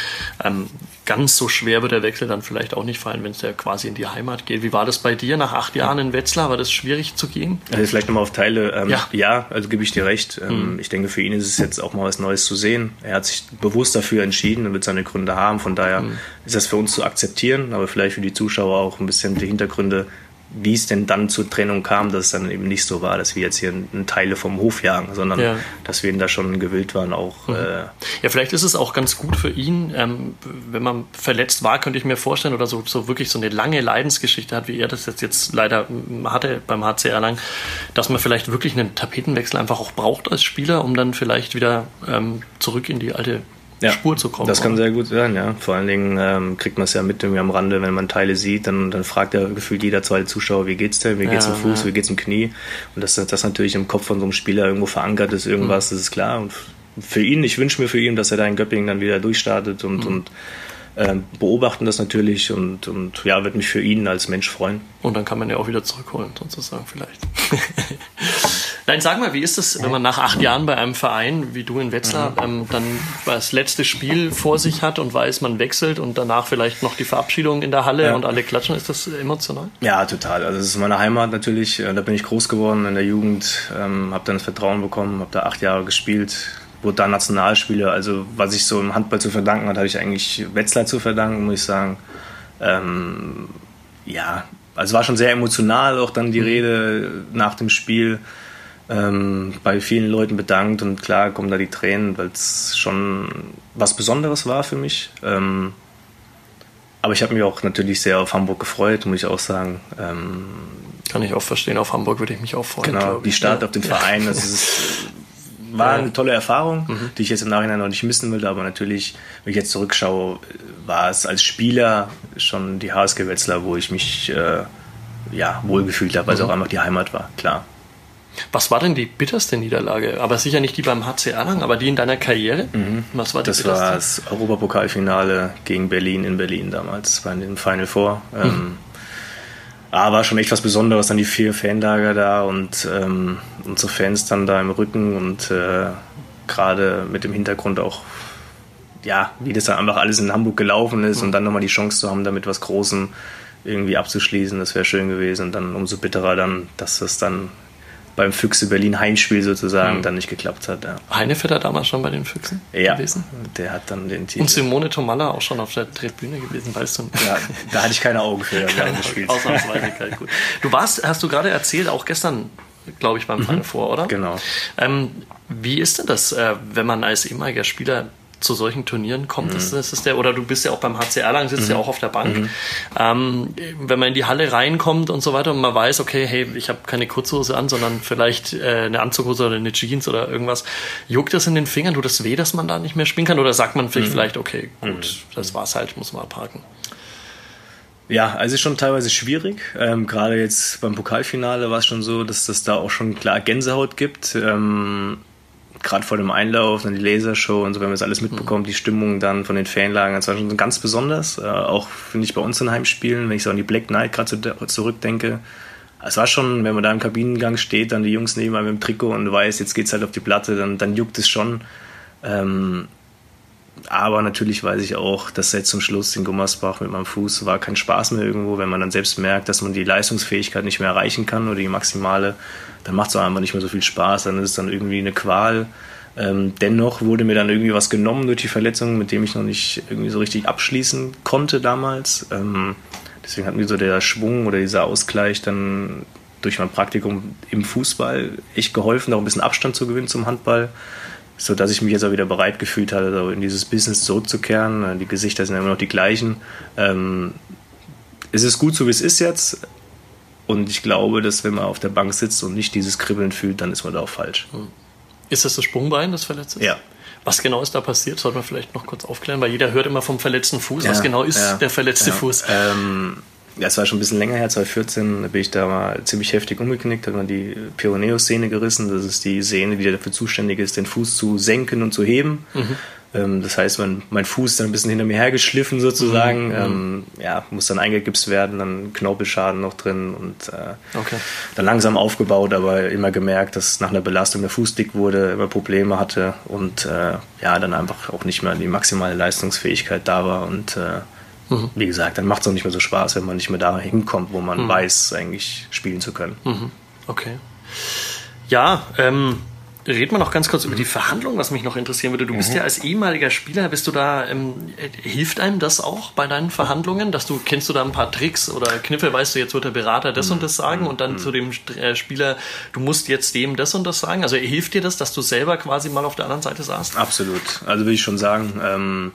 ähm, ganz so schwer wird der Wechsel dann vielleicht auch nicht fallen, wenn es ja quasi in die Heimat geht. Wie war das bei dir nach acht Jahren in Wetzlar? War das schwierig zu gehen? Also vielleicht nochmal auf Teile. Ähm, ja. ja. also gebe ich dir recht. Ähm, mhm. Ich denke, für ihn ist es jetzt auch mal was Neues zu sehen. Er hat sich bewusst dafür entschieden und wird seine Gründe haben. Von daher mhm. ist das für uns zu akzeptieren, aber vielleicht für die Zuschauer auch ein bisschen die Hintergründe wie es denn dann zur Trennung kam, dass es dann eben nicht so war, dass wir jetzt hier Teile vom Hof jagen, sondern ja. dass wir ihn da schon gewillt waren auch. Mhm. Äh ja, vielleicht ist es auch ganz gut für ihn, ähm, wenn man verletzt war, könnte ich mir vorstellen, oder so, so wirklich so eine lange Leidensgeschichte hat, wie er das jetzt, jetzt leider hatte beim HC Erlangen, dass man vielleicht wirklich einen Tapetenwechsel einfach auch braucht als Spieler, um dann vielleicht wieder ähm, zurück in die alte ja, Spur zu kommen. Das kann oder? sehr gut sein, ja. Vor allen Dingen ähm, kriegt man es ja mit irgendwie am Rande, wenn man Teile sieht, dann, dann fragt ja gefühlt jeder zweite Zuschauer, wie geht's denn, wie geht's ja, im Fuß, ja. wie geht's im Knie. Und dass das natürlich im Kopf von so einem Spieler irgendwo verankert ist, irgendwas, mhm. das ist klar. Und für ihn, ich wünsche mir für ihn, dass er da in Göppingen dann wieder durchstartet und, mhm. und beobachten das natürlich und, und ja, wird mich für ihn als Mensch freuen. Und dann kann man ja auch wieder zurückholen, sozusagen vielleicht. Nein, sag mal, wie ist es, wenn man nach acht Jahren bei einem Verein wie du in Wetzlar mhm. ähm, dann das letzte Spiel vor sich hat und weiß, man wechselt und danach vielleicht noch die Verabschiedung in der Halle ja. und alle klatschen? Ist das emotional? Ja, total. Also es ist meine Heimat natürlich. Äh, da bin ich groß geworden in der Jugend, ähm, habe dann das Vertrauen bekommen, habe da acht Jahre gespielt, wurde da Nationalspieler. Also was ich so im Handball zu verdanken hat, habe ich eigentlich Wetzlar zu verdanken, muss ich sagen. Ähm, ja, also war schon sehr emotional auch dann die mhm. Rede nach dem Spiel ähm, bei vielen Leuten bedankt und klar kommen da die Tränen, weil es schon was Besonderes war für mich. Ähm, aber ich habe mich auch natürlich sehr auf Hamburg gefreut, muss ich auch sagen. Ähm, Kann ich auch verstehen, auf Hamburg würde ich mich auch freuen. Genau, die Start ja. auf den Verein, das ist, war eine tolle Erfahrung, mhm. die ich jetzt im Nachhinein noch nicht missen würde, aber natürlich, wenn ich jetzt zurückschaue, war es als Spieler schon die HSG Wetzlar, wo ich mich äh, ja, wohlgefühlt habe, weil es mhm. auch einfach die Heimat war, klar. Was war denn die bitterste Niederlage? Aber sicher nicht die beim HC Erlangen, aber die in deiner Karriere? Mhm. Was war die das bitterste? war das Europapokalfinale gegen Berlin in Berlin damals. War in dem Final Four. Mhm. Ähm, ah, war schon echt was Besonderes, dann die vier Fanlager da und ähm, unsere Fans dann da im Rücken und äh, gerade mit dem Hintergrund auch, ja, wie das dann einfach alles in Hamburg gelaufen ist mhm. und dann nochmal die Chance zu haben, damit was Großem irgendwie abzuschließen, das wäre schön gewesen. Und dann umso bitterer dann, dass das dann beim Füchse Berlin Heimspiel sozusagen mhm. dann nicht geklappt hat. Ja. Heinefetter damals schon bei den Füchsen ja, gewesen? der hat dann den Titel. Und Simone Tomalla auch schon auf der Tribüne gewesen, weißt du? Ja, da hatte ich keine Augen für des Spiels. Ausnahmsweise, gut. Du warst, hast du gerade erzählt, auch gestern, glaube ich, beim mhm. Final Four, oder? Genau. Ähm, wie ist denn das, äh, wenn man als ehemaliger Spieler zu solchen Turnieren kommt. Mhm. Das, das, ist der, oder du bist ja auch beim HC Erlangen, sitzt mhm. ja auch auf der Bank. Mhm. Ähm, wenn man in die Halle reinkommt und so weiter und man weiß, okay, hey, ich habe keine Kurzhose an, sondern vielleicht äh, eine Anzughose oder eine Jeans oder irgendwas, juckt das in den Fingern, tut das weh, dass man da nicht mehr spielen kann? Oder sagt man vielleicht, mhm. vielleicht okay, gut, mhm. das war's halt, muss man abhaken? Ja, also ist schon teilweise schwierig. Ähm, Gerade jetzt beim Pokalfinale war es schon so, dass das da auch schon klar Gänsehaut gibt. Ähm, gerade vor dem Einlauf, dann die Lasershow und so, wenn man das alles mitbekommt, die Stimmung dann von den Fanlagen, das war schon ganz besonders. Äh, auch finde ich bei uns in Heimspielen, wenn ich so an die Black Knight gerade so zurückdenke. Es war schon, wenn man da im Kabinengang steht, dann die Jungs neben einem im Trikot und weiß, jetzt geht's halt auf die Platte, dann, dann juckt es schon. Ähm, aber natürlich weiß ich auch, dass jetzt zum Schluss in Gummersbach mit meinem Fuß war kein Spaß mehr irgendwo, wenn man dann selbst merkt, dass man die Leistungsfähigkeit nicht mehr erreichen kann oder die maximale, dann macht es auch einfach nicht mehr so viel Spaß, dann ist es dann irgendwie eine Qual. Ähm, dennoch wurde mir dann irgendwie was genommen durch die Verletzung, mit dem ich noch nicht irgendwie so richtig abschließen konnte damals. Ähm, deswegen hat mir so der Schwung oder dieser Ausgleich dann durch mein Praktikum im Fußball echt geholfen, auch ein bisschen Abstand zu gewinnen zum Handball, so dass ich mich jetzt auch wieder bereit gefühlt hatte, so in dieses Business zurückzukehren. Die Gesichter sind immer noch die gleichen. Ähm, es ist gut so, wie es ist jetzt. Und ich glaube, dass wenn man auf der Bank sitzt und nicht dieses Kribbeln fühlt, dann ist man da auch falsch. Hm. Ist das das Sprungbein, das verletzt ist? Ja. Was genau ist da passiert? Sollte man vielleicht noch kurz aufklären, weil jeder hört immer vom verletzten Fuß. Ja, Was genau ist ja, der verletzte ja. Fuß? Ähm, ja, es war schon ein bisschen länger her, 2014, da bin ich da mal ziemlich heftig umgeknickt, hat man die Peroneus-Sehne gerissen. Das ist die Sehne, die dafür zuständig ist, den Fuß zu senken und zu heben. Mhm. Ähm, das heißt, mein, mein Fuß ist dann ein bisschen hinter mir hergeschliffen sozusagen. Mhm. Ähm, ja, muss dann eingegipst werden, dann Knorpelschaden noch drin und äh, okay. dann langsam aufgebaut, aber immer gemerkt, dass nach einer Belastung der Fuß dick wurde, immer Probleme hatte und äh, ja, dann einfach auch nicht mehr die maximale Leistungsfähigkeit da war und äh, Mhm. Wie gesagt, dann macht es auch nicht mehr so Spaß, wenn man nicht mehr da hinkommt, wo man mhm. weiß, eigentlich spielen zu können. Mhm. Okay. Ja, ähm, reden wir noch ganz kurz über die Verhandlungen, was mich noch interessieren würde. Du bist mhm. ja als ehemaliger Spieler, bist du da, ähm, hilft einem das auch bei deinen Verhandlungen, dass du, kennst du da ein paar Tricks oder Kniffe, weißt du, jetzt wird der Berater das und das sagen und dann mhm. zu dem äh, Spieler, du musst jetzt dem das und das sagen. Also hilft dir das, dass du selber quasi mal auf der anderen Seite saßt? Absolut. Also will ich schon sagen, ähm,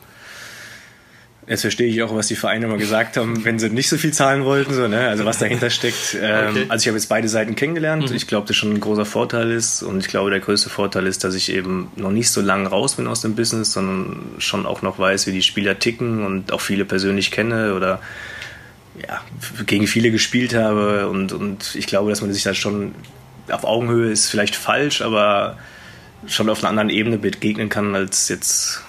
Jetzt verstehe ich auch, was die Vereine mal gesagt haben, wenn sie nicht so viel zahlen wollten, so, ne? also was dahinter steckt. Ähm, okay. Also ich habe jetzt beide Seiten kennengelernt. Mhm. Ich glaube, das schon ein großer Vorteil ist. Und ich glaube, der größte Vorteil ist, dass ich eben noch nicht so lange raus bin aus dem Business, sondern schon auch noch weiß, wie die Spieler ticken und auch viele persönlich kenne oder ja, gegen viele gespielt habe. Und, und ich glaube, dass man sich da schon auf Augenhöhe ist vielleicht falsch, aber schon auf einer anderen Ebene begegnen kann als jetzt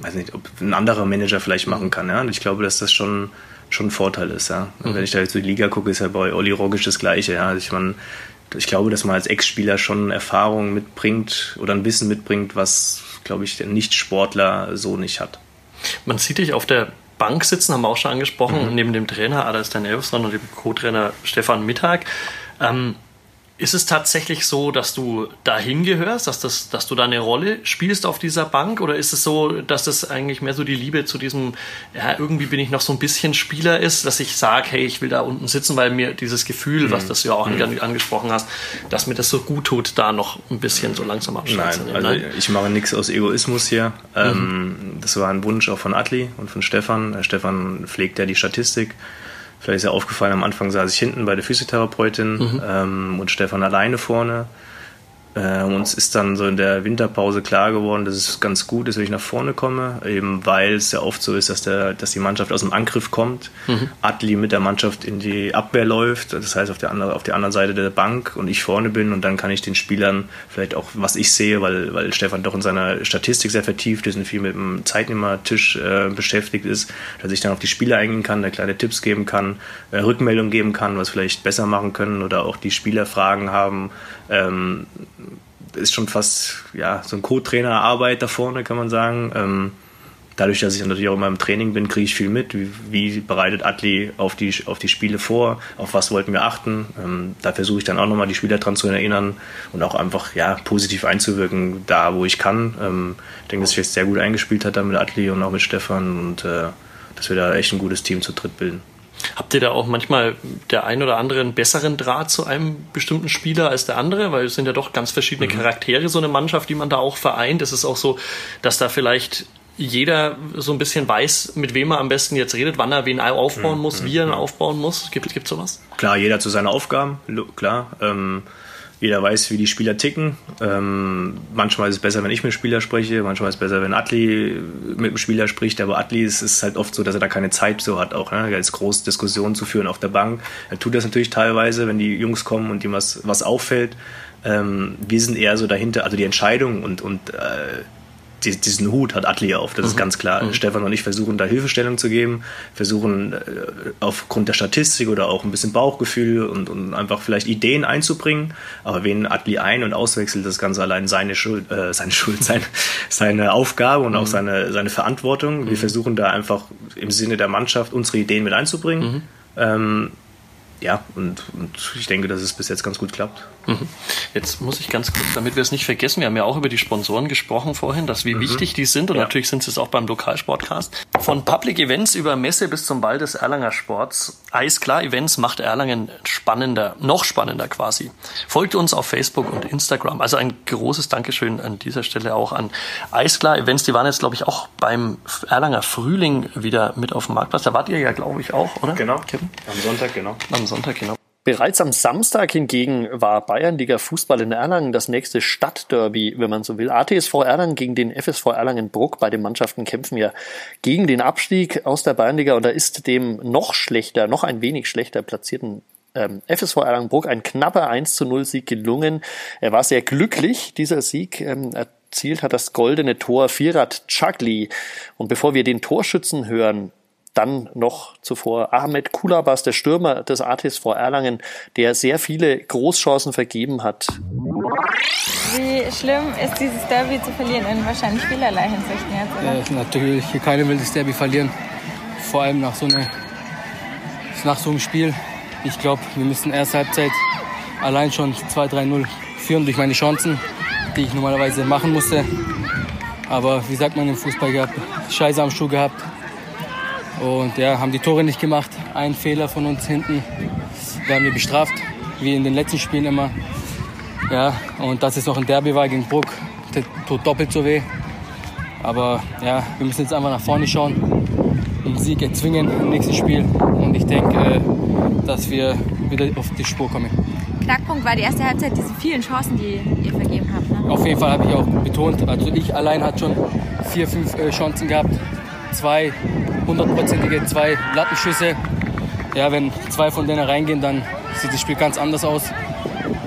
weiß nicht, ob ein anderer Manager vielleicht machen kann. Ja? Und ich glaube, dass das schon, schon ein Vorteil ist. Ja? Mhm. Wenn ich da jetzt so die Liga gucke, ist ja bei Olli Rogic das Gleiche. Ja? Also ich, mein, ich glaube, dass man als Ex-Spieler schon Erfahrung mitbringt oder ein Wissen mitbringt, was, glaube ich, der Nicht-Sportler so nicht hat. Man sieht dich auf der Bank sitzen, haben wir auch schon angesprochen, mhm. neben dem Trainer Adas Danelson und dem Co-Trainer Stefan Mittag. Ähm, ist es tatsächlich so, dass du dahin gehörst, dass, das, dass du da eine Rolle spielst auf dieser Bank? Oder ist es so, dass das eigentlich mehr so die Liebe zu diesem, ja, irgendwie bin ich noch so ein bisschen Spieler ist, dass ich sage, hey, ich will da unten sitzen, weil mir dieses Gefühl, mhm. was das ja auch mhm. angesprochen hast, dass mir das so gut tut, da noch ein bisschen so langsam abschalten. Nein, also Nein? ich mache nichts aus Egoismus hier. Mhm. Ähm, das war ein Wunsch auch von Atli und von Stefan. Stefan pflegt ja die Statistik. Vielleicht ist ja aufgefallen, am Anfang saß ich hinten bei der Physiotherapeutin mhm. ähm, und Stefan alleine vorne. Äh, uns ist dann so in der Winterpause klar geworden, dass es ganz gut ist, wenn ich nach vorne komme, eben weil es ja oft so ist, dass, der, dass die Mannschaft aus dem Angriff kommt, mhm. Adli mit der Mannschaft in die Abwehr läuft, das heißt auf der, andere, auf der anderen Seite der Bank und ich vorne bin und dann kann ich den Spielern vielleicht auch, was ich sehe, weil, weil Stefan doch in seiner Statistik sehr vertieft ist und viel mit dem Zeitnehmertisch äh, beschäftigt ist, dass ich dann auf die Spieler eingehen kann, da kleine Tipps geben kann, äh, Rückmeldungen geben kann, was vielleicht besser machen können oder auch die Spieler Fragen haben, ähm, ist schon fast ja, so ein Co-Trainer-Arbeit da vorne, kann man sagen. Ähm, dadurch, dass ich natürlich auch immer im Training bin, kriege ich viel mit. Wie, wie, bereitet Atli auf die, auf die Spiele vor? Auf was wollten wir achten? Ähm, da versuche ich dann auch nochmal die Spieler dran zu erinnern und auch einfach ja, positiv einzuwirken, da wo ich kann. Ähm, ich denke, dass ich jetzt sehr gut eingespielt hat mit Atli und auch mit Stefan und äh, dass wir da echt ein gutes Team zu dritt bilden. Habt ihr da auch manchmal der ein oder andere einen besseren Draht zu einem bestimmten Spieler als der andere? Weil es sind ja doch ganz verschiedene mhm. Charaktere, so eine Mannschaft, die man da auch vereint. Es ist auch so, dass da vielleicht jeder so ein bisschen weiß, mit wem er am besten jetzt redet, wann er wen aufbauen mhm. muss, wie er ihn mhm. aufbauen muss. Gibt es sowas? Klar, jeder zu seinen Aufgaben, klar. Ähm jeder weiß, wie die Spieler ticken. Ähm, manchmal ist es besser, wenn ich mit dem Spieler spreche, manchmal ist es besser, wenn Atli mit dem Spieler spricht. Aber Atli ist es halt oft so, dass er da keine Zeit so hat, auch ne? als große Diskussionen zu führen auf der Bank. Er tut das natürlich teilweise, wenn die Jungs kommen und ihm was, was auffällt. Ähm, wir sind eher so dahinter, also die Entscheidung und, und äh, diesen Hut hat Atli auf, das mhm. ist ganz klar. Mhm. Stefan und ich versuchen da Hilfestellung zu geben, versuchen äh, aufgrund der Statistik oder auch ein bisschen Bauchgefühl und, und einfach vielleicht Ideen einzubringen. Aber wen Atli ein- und auswechselt, das Ganze allein seine Schuld, äh, seine Schuld, sein, seine Aufgabe und mhm. auch seine, seine Verantwortung. Wir mhm. versuchen da einfach im Sinne der Mannschaft unsere Ideen mit einzubringen. Mhm. Ähm, ja, und, und ich denke, dass es bis jetzt ganz gut klappt. Mhm. Jetzt muss ich ganz kurz, damit wir es nicht vergessen, wir haben ja auch über die Sponsoren gesprochen vorhin, dass wie mhm. wichtig die sind und ja. natürlich sind sie es auch beim Lokalsportcast. Von Public Events über Messe bis zum Ball des Erlanger Sports. Eisklar Events macht Erlangen spannender, noch spannender quasi. Folgt uns auf Facebook und Instagram. Also ein großes Dankeschön an dieser Stelle auch an Eisklar Events. Die waren jetzt, glaube ich, auch beim Erlanger Frühling wieder mit auf dem Marktplatz. Da wart ihr ja, glaube ich, auch, oder? Genau. Kevin? Am Sonntag, genau. Am Sonntag, genau. Bereits am Samstag hingegen war Bayernliga Fußball in Erlangen das nächste Stadtderby, wenn man so will. ATSV Erlangen gegen den FSV Erlangen-Bruck. Beide Mannschaften kämpfen ja gegen den Abstieg aus der Bayernliga und da ist dem noch schlechter, noch ein wenig schlechter platzierten ähm, FSV Erlangen-Bruck ein knapper 1 zu 0 Sieg gelungen. Er war sehr glücklich, dieser Sieg. Ähm, erzielt hat das goldene Tor Firat Chagli. Und bevor wir den Torschützen hören, dann noch zuvor Ahmed Kulabas, der Stürmer des ATSV Erlangen, der sehr viele Großchancen vergeben hat. Wie schlimm ist dieses Derby zu verlieren in wahrscheinlich vielerlei Hinsichten jetzt? Oder? Ja, natürlich, keiner will das Derby verlieren. Vor allem nach so, eine, nach so einem Spiel. Ich glaube, wir müssen erst Halbzeit allein schon 2-3-0 führen durch meine Chancen, die ich normalerweise machen musste. Aber wie sagt man im Fußball gehabt, Scheiße am Schuh gehabt, und ja, haben die Tore nicht gemacht. Ein Fehler von uns hinten werden wir bestraft, wie in den letzten Spielen immer. Ja, und dass es noch ein Derby war gegen Bruck, tut doppelt so weh. Aber ja, wir müssen jetzt einfach nach vorne schauen, den Sieg erzwingen im nächsten Spiel. Und ich denke, dass wir wieder auf die Spur kommen. Knackpunkt war die erste Halbzeit, diese vielen Chancen, die ihr vergeben habt. Ne? Auf jeden Fall habe ich auch betont. Also ich allein hatte schon vier, fünf äh, Chancen gehabt. Zwei hundertprozentige zwei Lattenschüsse. Ja, wenn zwei von denen reingehen, dann sieht das Spiel ganz anders aus.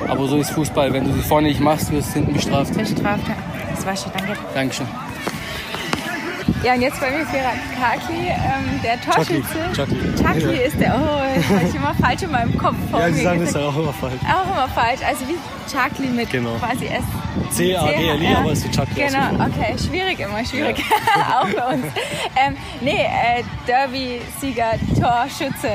Aber so ist Fußball. Wenn du sie vorne nicht machst, wirst du hinten bestraft. Bestraft, ja. Das war schon, danke. Dankeschön. Ja, und jetzt bei mir ist Gerard Kaki, ähm, der Torschütze. Chucky. Chucky ja. ist der, oh, das habe ich immer falsch in meinem Kopf. Ja, die sagen das ja auch immer falsch. Auch immer falsch, also wie Chucky mit genau. quasi S. C-A-D-L-I, aber es ist Chucky. Genau, okay, schwierig immer, schwierig. Ja. auch für uns. Ähm, nee, äh, Derby-Sieger, Torschütze.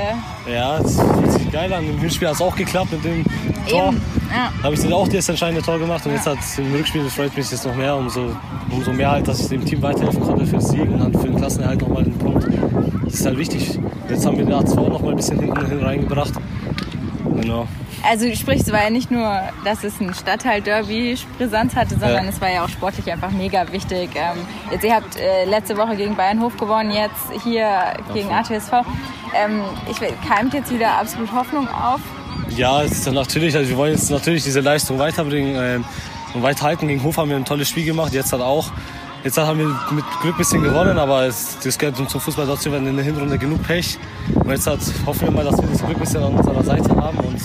Ja, das fühlt sich geil an. Im Hinspiel hat es auch geklappt mit dem Tor. Eben. Ja. Da habe ich dann auch das entscheidende Tor gemacht und ja. jetzt hat es im Rückspiel, freut mich jetzt noch mehr, umso, umso mehr halt, dass ich dem Team weiterhelfen konnte für den Sieg und dann für den Klassenerhalt nochmal einen Punkt. Das ist halt wichtig. Jetzt haben wir den A2 noch mal ein bisschen hinten hin reingebracht. Genau. Also sprich, es war ja nicht nur, dass es ein Stadtteil-Derby Brisanz hatte, sondern ja. es war ja auch sportlich einfach mega wichtig. Ähm, jetzt, ihr habt äh, letzte Woche gegen Bayern Hof gewonnen, jetzt hier gegen ATSV. Ähm, ich keimt jetzt wieder absolut Hoffnung auf ja, es ist natürlich, also wir wollen jetzt natürlich diese Leistung weiterbringen äh, und weiterhalten. Gegen Hof haben wir ein tolles Spiel gemacht, jetzt hat auch. Jetzt haben wir mit Glück ein bisschen gewonnen, aber es, das gehört zum Fußball dazu, wir in der Hinrunde genug Pech. Und jetzt hat, hoffen wir mal, dass wir das Glück ein bisschen an unserer Seite haben und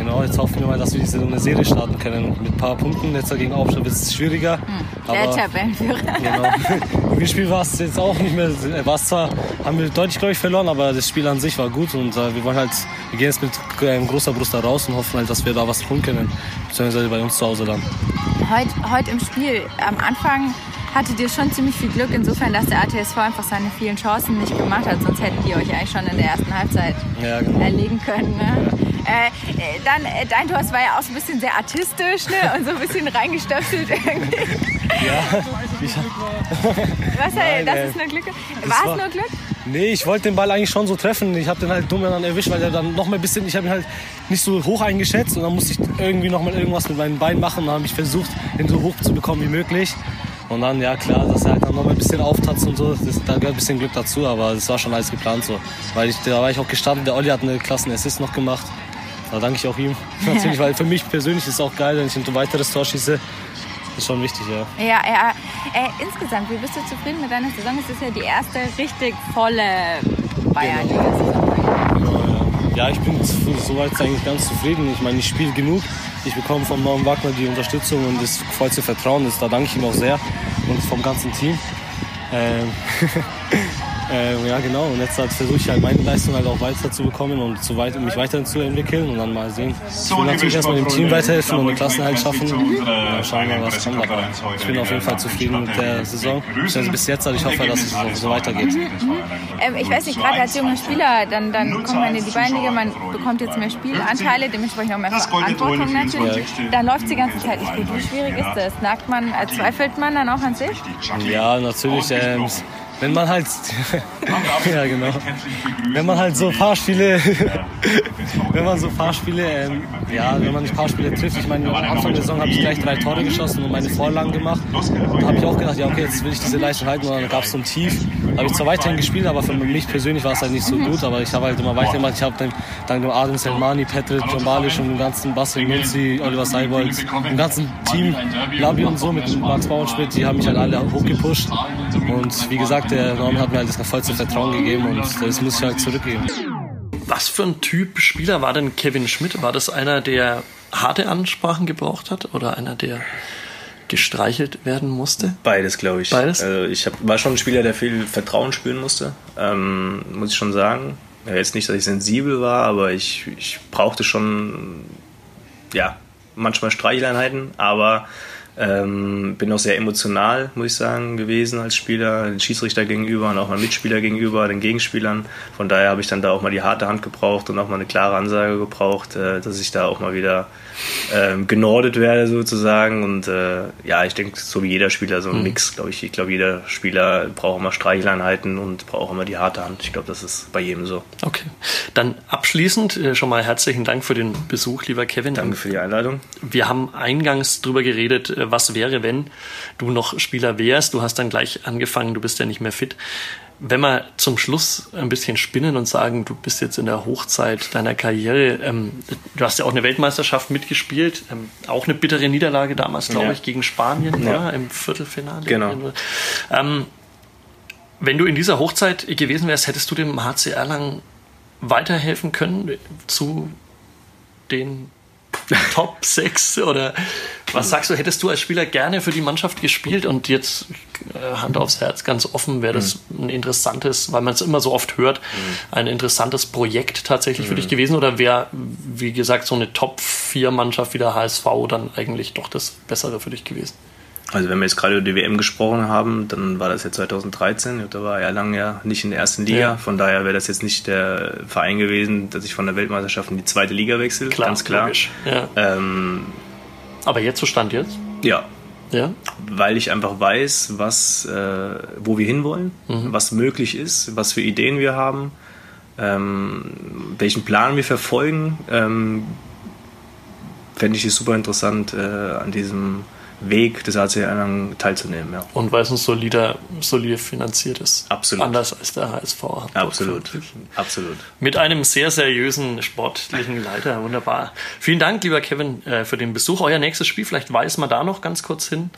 Genau, jetzt hoffen wir mal, dass wir diese eine Serie starten können. Mit ein paar Punkten. Jetzt gegen Aufstand wird es schwieriger. Hm. Der Tabellenführer. Genau. Im Spiel war es jetzt auch nicht mehr. War es zwar, haben wir deutlich, glaube ich, verloren, aber das Spiel an sich war gut. Und äh, wir wollen halt, wir gehen jetzt mit äh, großer Brust da raus und hoffen halt, dass wir da was tun können. Beziehungsweise bei uns zu Hause dann. Heute, heute im Spiel, am Anfang hattet ihr schon ziemlich viel Glück, insofern, dass der ATSV einfach seine vielen Chancen nicht gemacht hat. Sonst hättet ihr euch eigentlich schon in der ersten Halbzeit ja, genau. erlegen können. Ne? Äh, dann, äh, dein Tor war ja auch so ein bisschen sehr artistisch ne? und so ein bisschen reingestöpselt irgendwie. Ja. Was, Nein, das ist nur Glück? War es nur Glück? Nee, ich wollte den Ball eigentlich schon so treffen. Ich habe den halt dumm dann erwischt, weil er dann noch mal ein bisschen, ich habe ihn halt nicht so hoch eingeschätzt und dann musste ich irgendwie noch mal irgendwas mit meinen Beinen machen. Dann habe ich versucht, ihn so hoch zu bekommen wie möglich. Und dann, ja klar, dass er halt dann noch mal ein bisschen auftatzt und so, das, da gehört ein bisschen Glück dazu, aber das war schon alles geplant so. Weil ich, da war ich auch gestartet, der Olli hat eine klassen Assist noch gemacht. Da danke ich auch ihm. Natürlich, weil für mich persönlich ist es auch geil, wenn ich ein weiteres Tor schieße. Das ist schon wichtig, ja. Ja, ja. Äh, insgesamt, wie bist du zufrieden mit deiner Saison? Es ist ja die erste richtig volle Bayern-Liga-Saison. Genau. Ja, ich bin soweit eigentlich ganz zufrieden. Ich meine, ich spiele genug. Ich bekomme vom neuen Wagner die Unterstützung und das vollste Vertrauen. Das, da danke ich ihm auch sehr und vom ganzen Team. Ähm Äh, ja, genau. Und jetzt halt versuche ich halt meine Leistung halt auch weiterzubekommen und zu weit, mich weiterzuentwickeln und dann mal sehen. Ich will natürlich erstmal dem Team weiterhelfen und den Klassenhalt schaffen. Und dann schauen wir mal, was kommt. Aber ich bin auf jeden Fall zufrieden mit der Saison. Also bis jetzt, also ich hoffe, dass es so, so weitergeht. Mhm. Ähm, ich weiß nicht, gerade als junger Spieler, dann, dann kommt man in die Beinliga, man bekommt jetzt mehr Spielanteile, dementsprechend auch mehr Verantwortung natürlich. Dann läuft es die ganze Zeit nicht gut. Wie schwierig ist das? Merkt man, zweifelt man dann auch an sich? Ja, natürlich. Ähm, wenn man halt, ja genau, wenn man halt so Fahrspiele, wenn man so Fahrspiele, ähm, ja, wenn man nicht Fahrspiele trifft, ich meine, am Anfang der Saison habe ich gleich drei Tore geschossen und meine Vorlagen gemacht. Da habe ich auch gedacht, ja okay, jetzt will ich diese Leistung halten und dann gab es so ein Tief. Habe ich zwar weiterhin gespielt, aber für mich persönlich war es halt nicht so gut, aber ich habe halt immer weitergemacht. Ich habe dann dank dem Adam Selmani, Petrit, John Balic und dem ganzen Bastian Munzi, Oliver Seibold, dem ganzen Team, Labi und so mit Max Bauernschmidt, die haben mich halt alle hochgepusht. Und wie gesagt, der Norman hat mir halt das vollste Vertrauen gegeben und das muss ich halt zurückgeben. Was für ein Typ Spieler war denn Kevin Schmidt? War das einer, der harte Ansprachen gebraucht hat oder einer, der gestreichelt werden musste? Beides, glaube ich. Beides? Also ich hab, war schon ein Spieler, der viel Vertrauen spüren musste, ähm, muss ich schon sagen. Ja, jetzt nicht, dass ich sensibel war, aber ich, ich brauchte schon, ja, manchmal Streicheleinheiten, aber ähm, bin auch sehr emotional, muss ich sagen, gewesen als Spieler, den Schiedsrichter gegenüber und auch meinen Mitspieler gegenüber, den Gegenspielern. Von daher habe ich dann da auch mal die harte Hand gebraucht und auch mal eine klare Ansage gebraucht, äh, dass ich da auch mal wieder ähm, genordet werde sozusagen. Und äh, ja, ich denke, so wie jeder Spieler, so ein mhm. Mix, glaube ich. Ich glaube, jeder Spieler braucht immer Streicheleinheiten und braucht immer die harte Hand. Ich glaube, das ist bei jedem so. Okay. Dann abschließend äh, schon mal herzlichen Dank für den Besuch, lieber Kevin. Danke für die Einladung. Wir haben eingangs drüber geredet, äh, was wäre, wenn du noch Spieler wärst. Du hast dann gleich angefangen, du bist ja nicht mehr fit wenn wir zum Schluss ein bisschen spinnen und sagen, du bist jetzt in der Hochzeit deiner Karriere, ähm, du hast ja auch eine Weltmeisterschaft mitgespielt, ähm, auch eine bittere Niederlage damals, glaube ja. ich, gegen Spanien ja. Ja, im Viertelfinale. Genau. Ähm, wenn du in dieser Hochzeit gewesen wärst, hättest du dem HC Erlangen weiterhelfen können zu den Top 6 oder was sagst du, hättest du als Spieler gerne für die Mannschaft gespielt und jetzt äh, Hand aufs Herz ganz offen, wäre das mhm. ein interessantes, weil man es immer so oft hört, mhm. ein interessantes Projekt tatsächlich für dich mhm. gewesen oder wäre, wie gesagt, so eine Top 4 Mannschaft wie der HSV dann eigentlich doch das Bessere für dich gewesen? Also wenn wir jetzt gerade über die WM gesprochen haben, dann war das ja 2013. Da war Erlangen ja nicht in der ersten Liga. Ja. Von daher wäre das jetzt nicht der Verein gewesen, dass ich von der Weltmeisterschaft in die zweite Liga wechsle. Klar, ganz klar. Ja. Ähm, Aber jetzt, so stand jetzt? Ja. Ja. Weil ich einfach weiß, was, äh, wo wir hinwollen, mhm. was möglich ist, was für Ideen wir haben, ähm, welchen Plan wir verfolgen. Ähm, Fände ich es super interessant, äh, an diesem Weg des AC Erlangen teilzunehmen. Ja. Und weil es ein solider, solide finanziert ist. Absolut. Anders als der HSV. Absolut. Absolut. Mit einem sehr seriösen sportlichen Leiter. Wunderbar. Vielen Dank, lieber Kevin, äh, für den Besuch. Euer nächstes Spiel, vielleicht weisen wir da noch ganz kurz hin.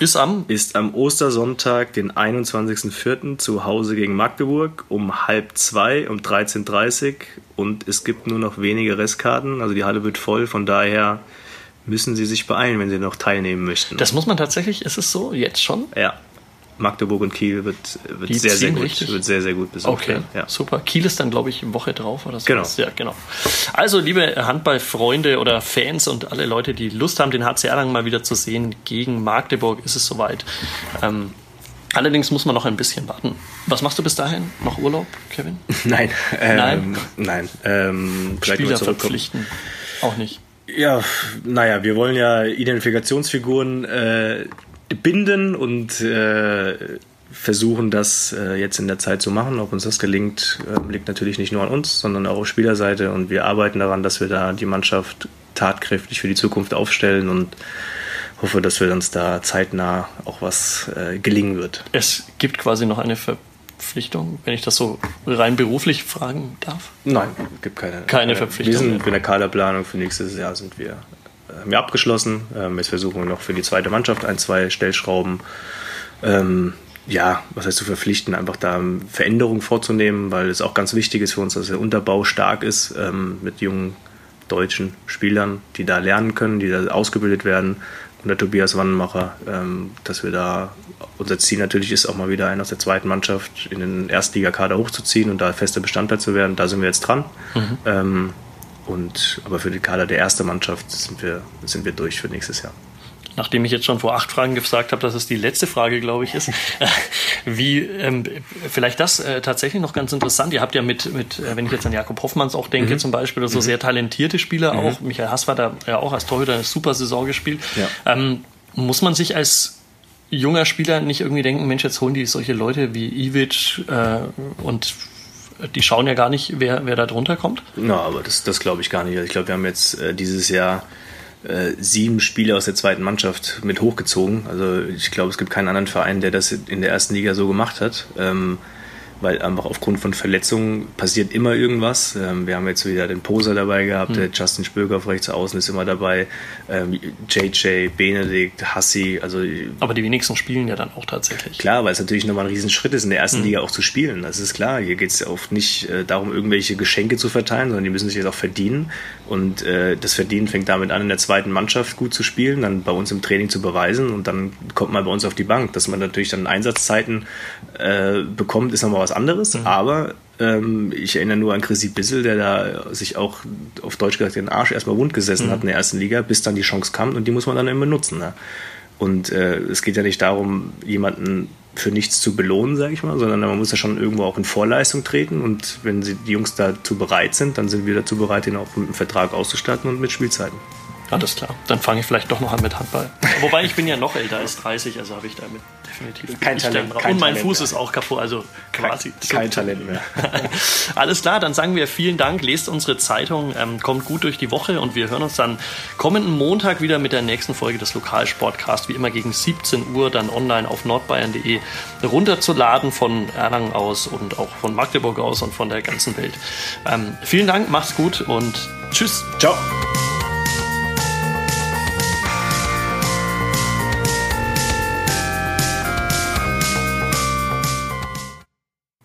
Ist am? Ist am Ostersonntag, den 21.04. zu Hause gegen Magdeburg um halb zwei, um 13.30 Uhr. Und es gibt nur noch wenige Restkarten. Also die Halle wird voll. Von daher müssen sie sich beeilen, wenn sie noch teilnehmen möchten. Das muss man tatsächlich, ist es so, jetzt schon? Ja. Magdeburg und Kiel wird, wird sehr, sehr gut, richtig? wird sehr, sehr gut besucht. Okay, ja. super. Kiel ist dann, glaube ich, Woche drauf oder so. Genau. Ja, genau. Also, liebe Handballfreunde oder Fans und alle Leute, die Lust haben, den HC Erlangen mal wieder zu sehen, gegen Magdeburg ist es soweit. Ähm, allerdings muss man noch ein bisschen warten. Was machst du bis dahin? Noch Urlaub, Kevin? Nein. Ähm, nein? Nein. Ähm, Spieler verpflichten. Auch nicht. Ja, naja, wir wollen ja Identifikationsfiguren äh, binden und äh, versuchen, das äh, jetzt in der Zeit zu machen. Ob uns das gelingt, äh, liegt natürlich nicht nur an uns, sondern auch auf Spielerseite. Und wir arbeiten daran, dass wir da die Mannschaft tatkräftig für die Zukunft aufstellen und hoffe, dass wir uns da zeitnah auch was äh, gelingen wird. Es gibt quasi noch eine Ver Verpflichtung, wenn ich das so rein beruflich fragen darf? Nein, es gibt keine. Keine Verpflichtung. Wir sind in der Kaderplanung für nächstes Jahr sind wir, äh, haben wir abgeschlossen. Ähm, jetzt versuchen wir noch für die zweite Mannschaft ein, zwei Stellschrauben. Ähm, ja, was heißt zu verpflichten, einfach da Veränderungen vorzunehmen, weil es auch ganz wichtig ist für uns, dass der Unterbau stark ist ähm, mit jungen deutschen Spielern, die da lernen können, die da ausgebildet werden. Und der Tobias Wannenmacher, ähm, dass wir da, unser Ziel natürlich ist, auch mal wieder einen aus der zweiten Mannschaft in den Erstligakader hochzuziehen und da fester Bestandteil zu werden. Da sind wir jetzt dran. Mhm. Ähm, und, aber für den Kader der ersten Mannschaft sind wir, sind wir durch für nächstes Jahr nachdem ich jetzt schon vor acht Fragen gesagt habe, dass es die letzte Frage, glaube ich, ist, wie ähm, vielleicht das äh, tatsächlich noch ganz interessant. Ihr habt ja mit, mit äh, wenn ich jetzt an Jakob Hoffmanns auch denke, mhm. zum Beispiel, so mhm. sehr talentierte Spieler mhm. auch. Michael Hass war da ja auch als Torhüter eine super Saison gespielt. Ja. Ähm, muss man sich als junger Spieler nicht irgendwie denken, Mensch, jetzt holen die solche Leute wie Ivic äh, und die schauen ja gar nicht, wer, wer da drunter kommt? Na, no, aber das, das glaube ich gar nicht. Also ich glaube, wir haben jetzt äh, dieses Jahr äh, sieben Spieler aus der zweiten Mannschaft mit hochgezogen. Also ich glaube, es gibt keinen anderen Verein, der das in der ersten Liga so gemacht hat. Ähm, weil einfach aufgrund von Verletzungen passiert immer irgendwas. Ähm, wir haben jetzt wieder den Poser dabei gehabt, mhm. der Justin Spöger auf rechts außen ist immer dabei, ähm, JJ, Benedikt, Hassi. Also, Aber die wenigsten spielen ja dann auch tatsächlich. Klar, weil es natürlich nochmal ein Riesenschritt ist, in der ersten mhm. Liga auch zu spielen. Das ist klar. Hier geht es auch nicht äh, darum, irgendwelche Geschenke zu verteilen, sondern die müssen sich jetzt auch verdienen. Und äh, das Verdienen fängt damit an, in der zweiten Mannschaft gut zu spielen, dann bei uns im Training zu beweisen und dann kommt man bei uns auf die Bank. Dass man natürlich dann Einsatzzeiten äh, bekommt, ist nochmal was anderes. Mhm. Aber ähm, ich erinnere nur an Chrissy Bissel, der da sich auch auf Deutsch gesagt den Arsch erstmal wund gesessen mhm. hat in der ersten Liga, bis dann die Chance kam und die muss man dann immer nutzen. Ne? Und äh, es geht ja nicht darum, jemanden für nichts zu belohnen, sage ich mal, sondern man muss ja schon irgendwo auch in Vorleistung treten. Und wenn die Jungs dazu bereit sind, dann sind wir dazu bereit, ihn auch mit einem Vertrag auszustatten und mit Spielzeiten. Alles klar. Dann fange ich vielleicht doch noch an mit Handball. Wobei ich bin ja noch älter als 30, also habe ich damit definitiv kein Talent. Kein Und mein Talent Fuß mehr. ist auch kaputt, also quasi. Kein, kein Talent mehr. Alles klar, dann sagen wir vielen Dank. Lest unsere Zeitung, ähm, kommt gut durch die Woche und wir hören uns dann kommenden Montag wieder mit der nächsten Folge des Lokalsportcasts, wie immer gegen 17 Uhr, dann online auf nordbayern.de runterzuladen von Erlangen aus und auch von Magdeburg aus und von der ganzen Welt. Ähm, vielen Dank, macht's gut und tschüss. Ciao.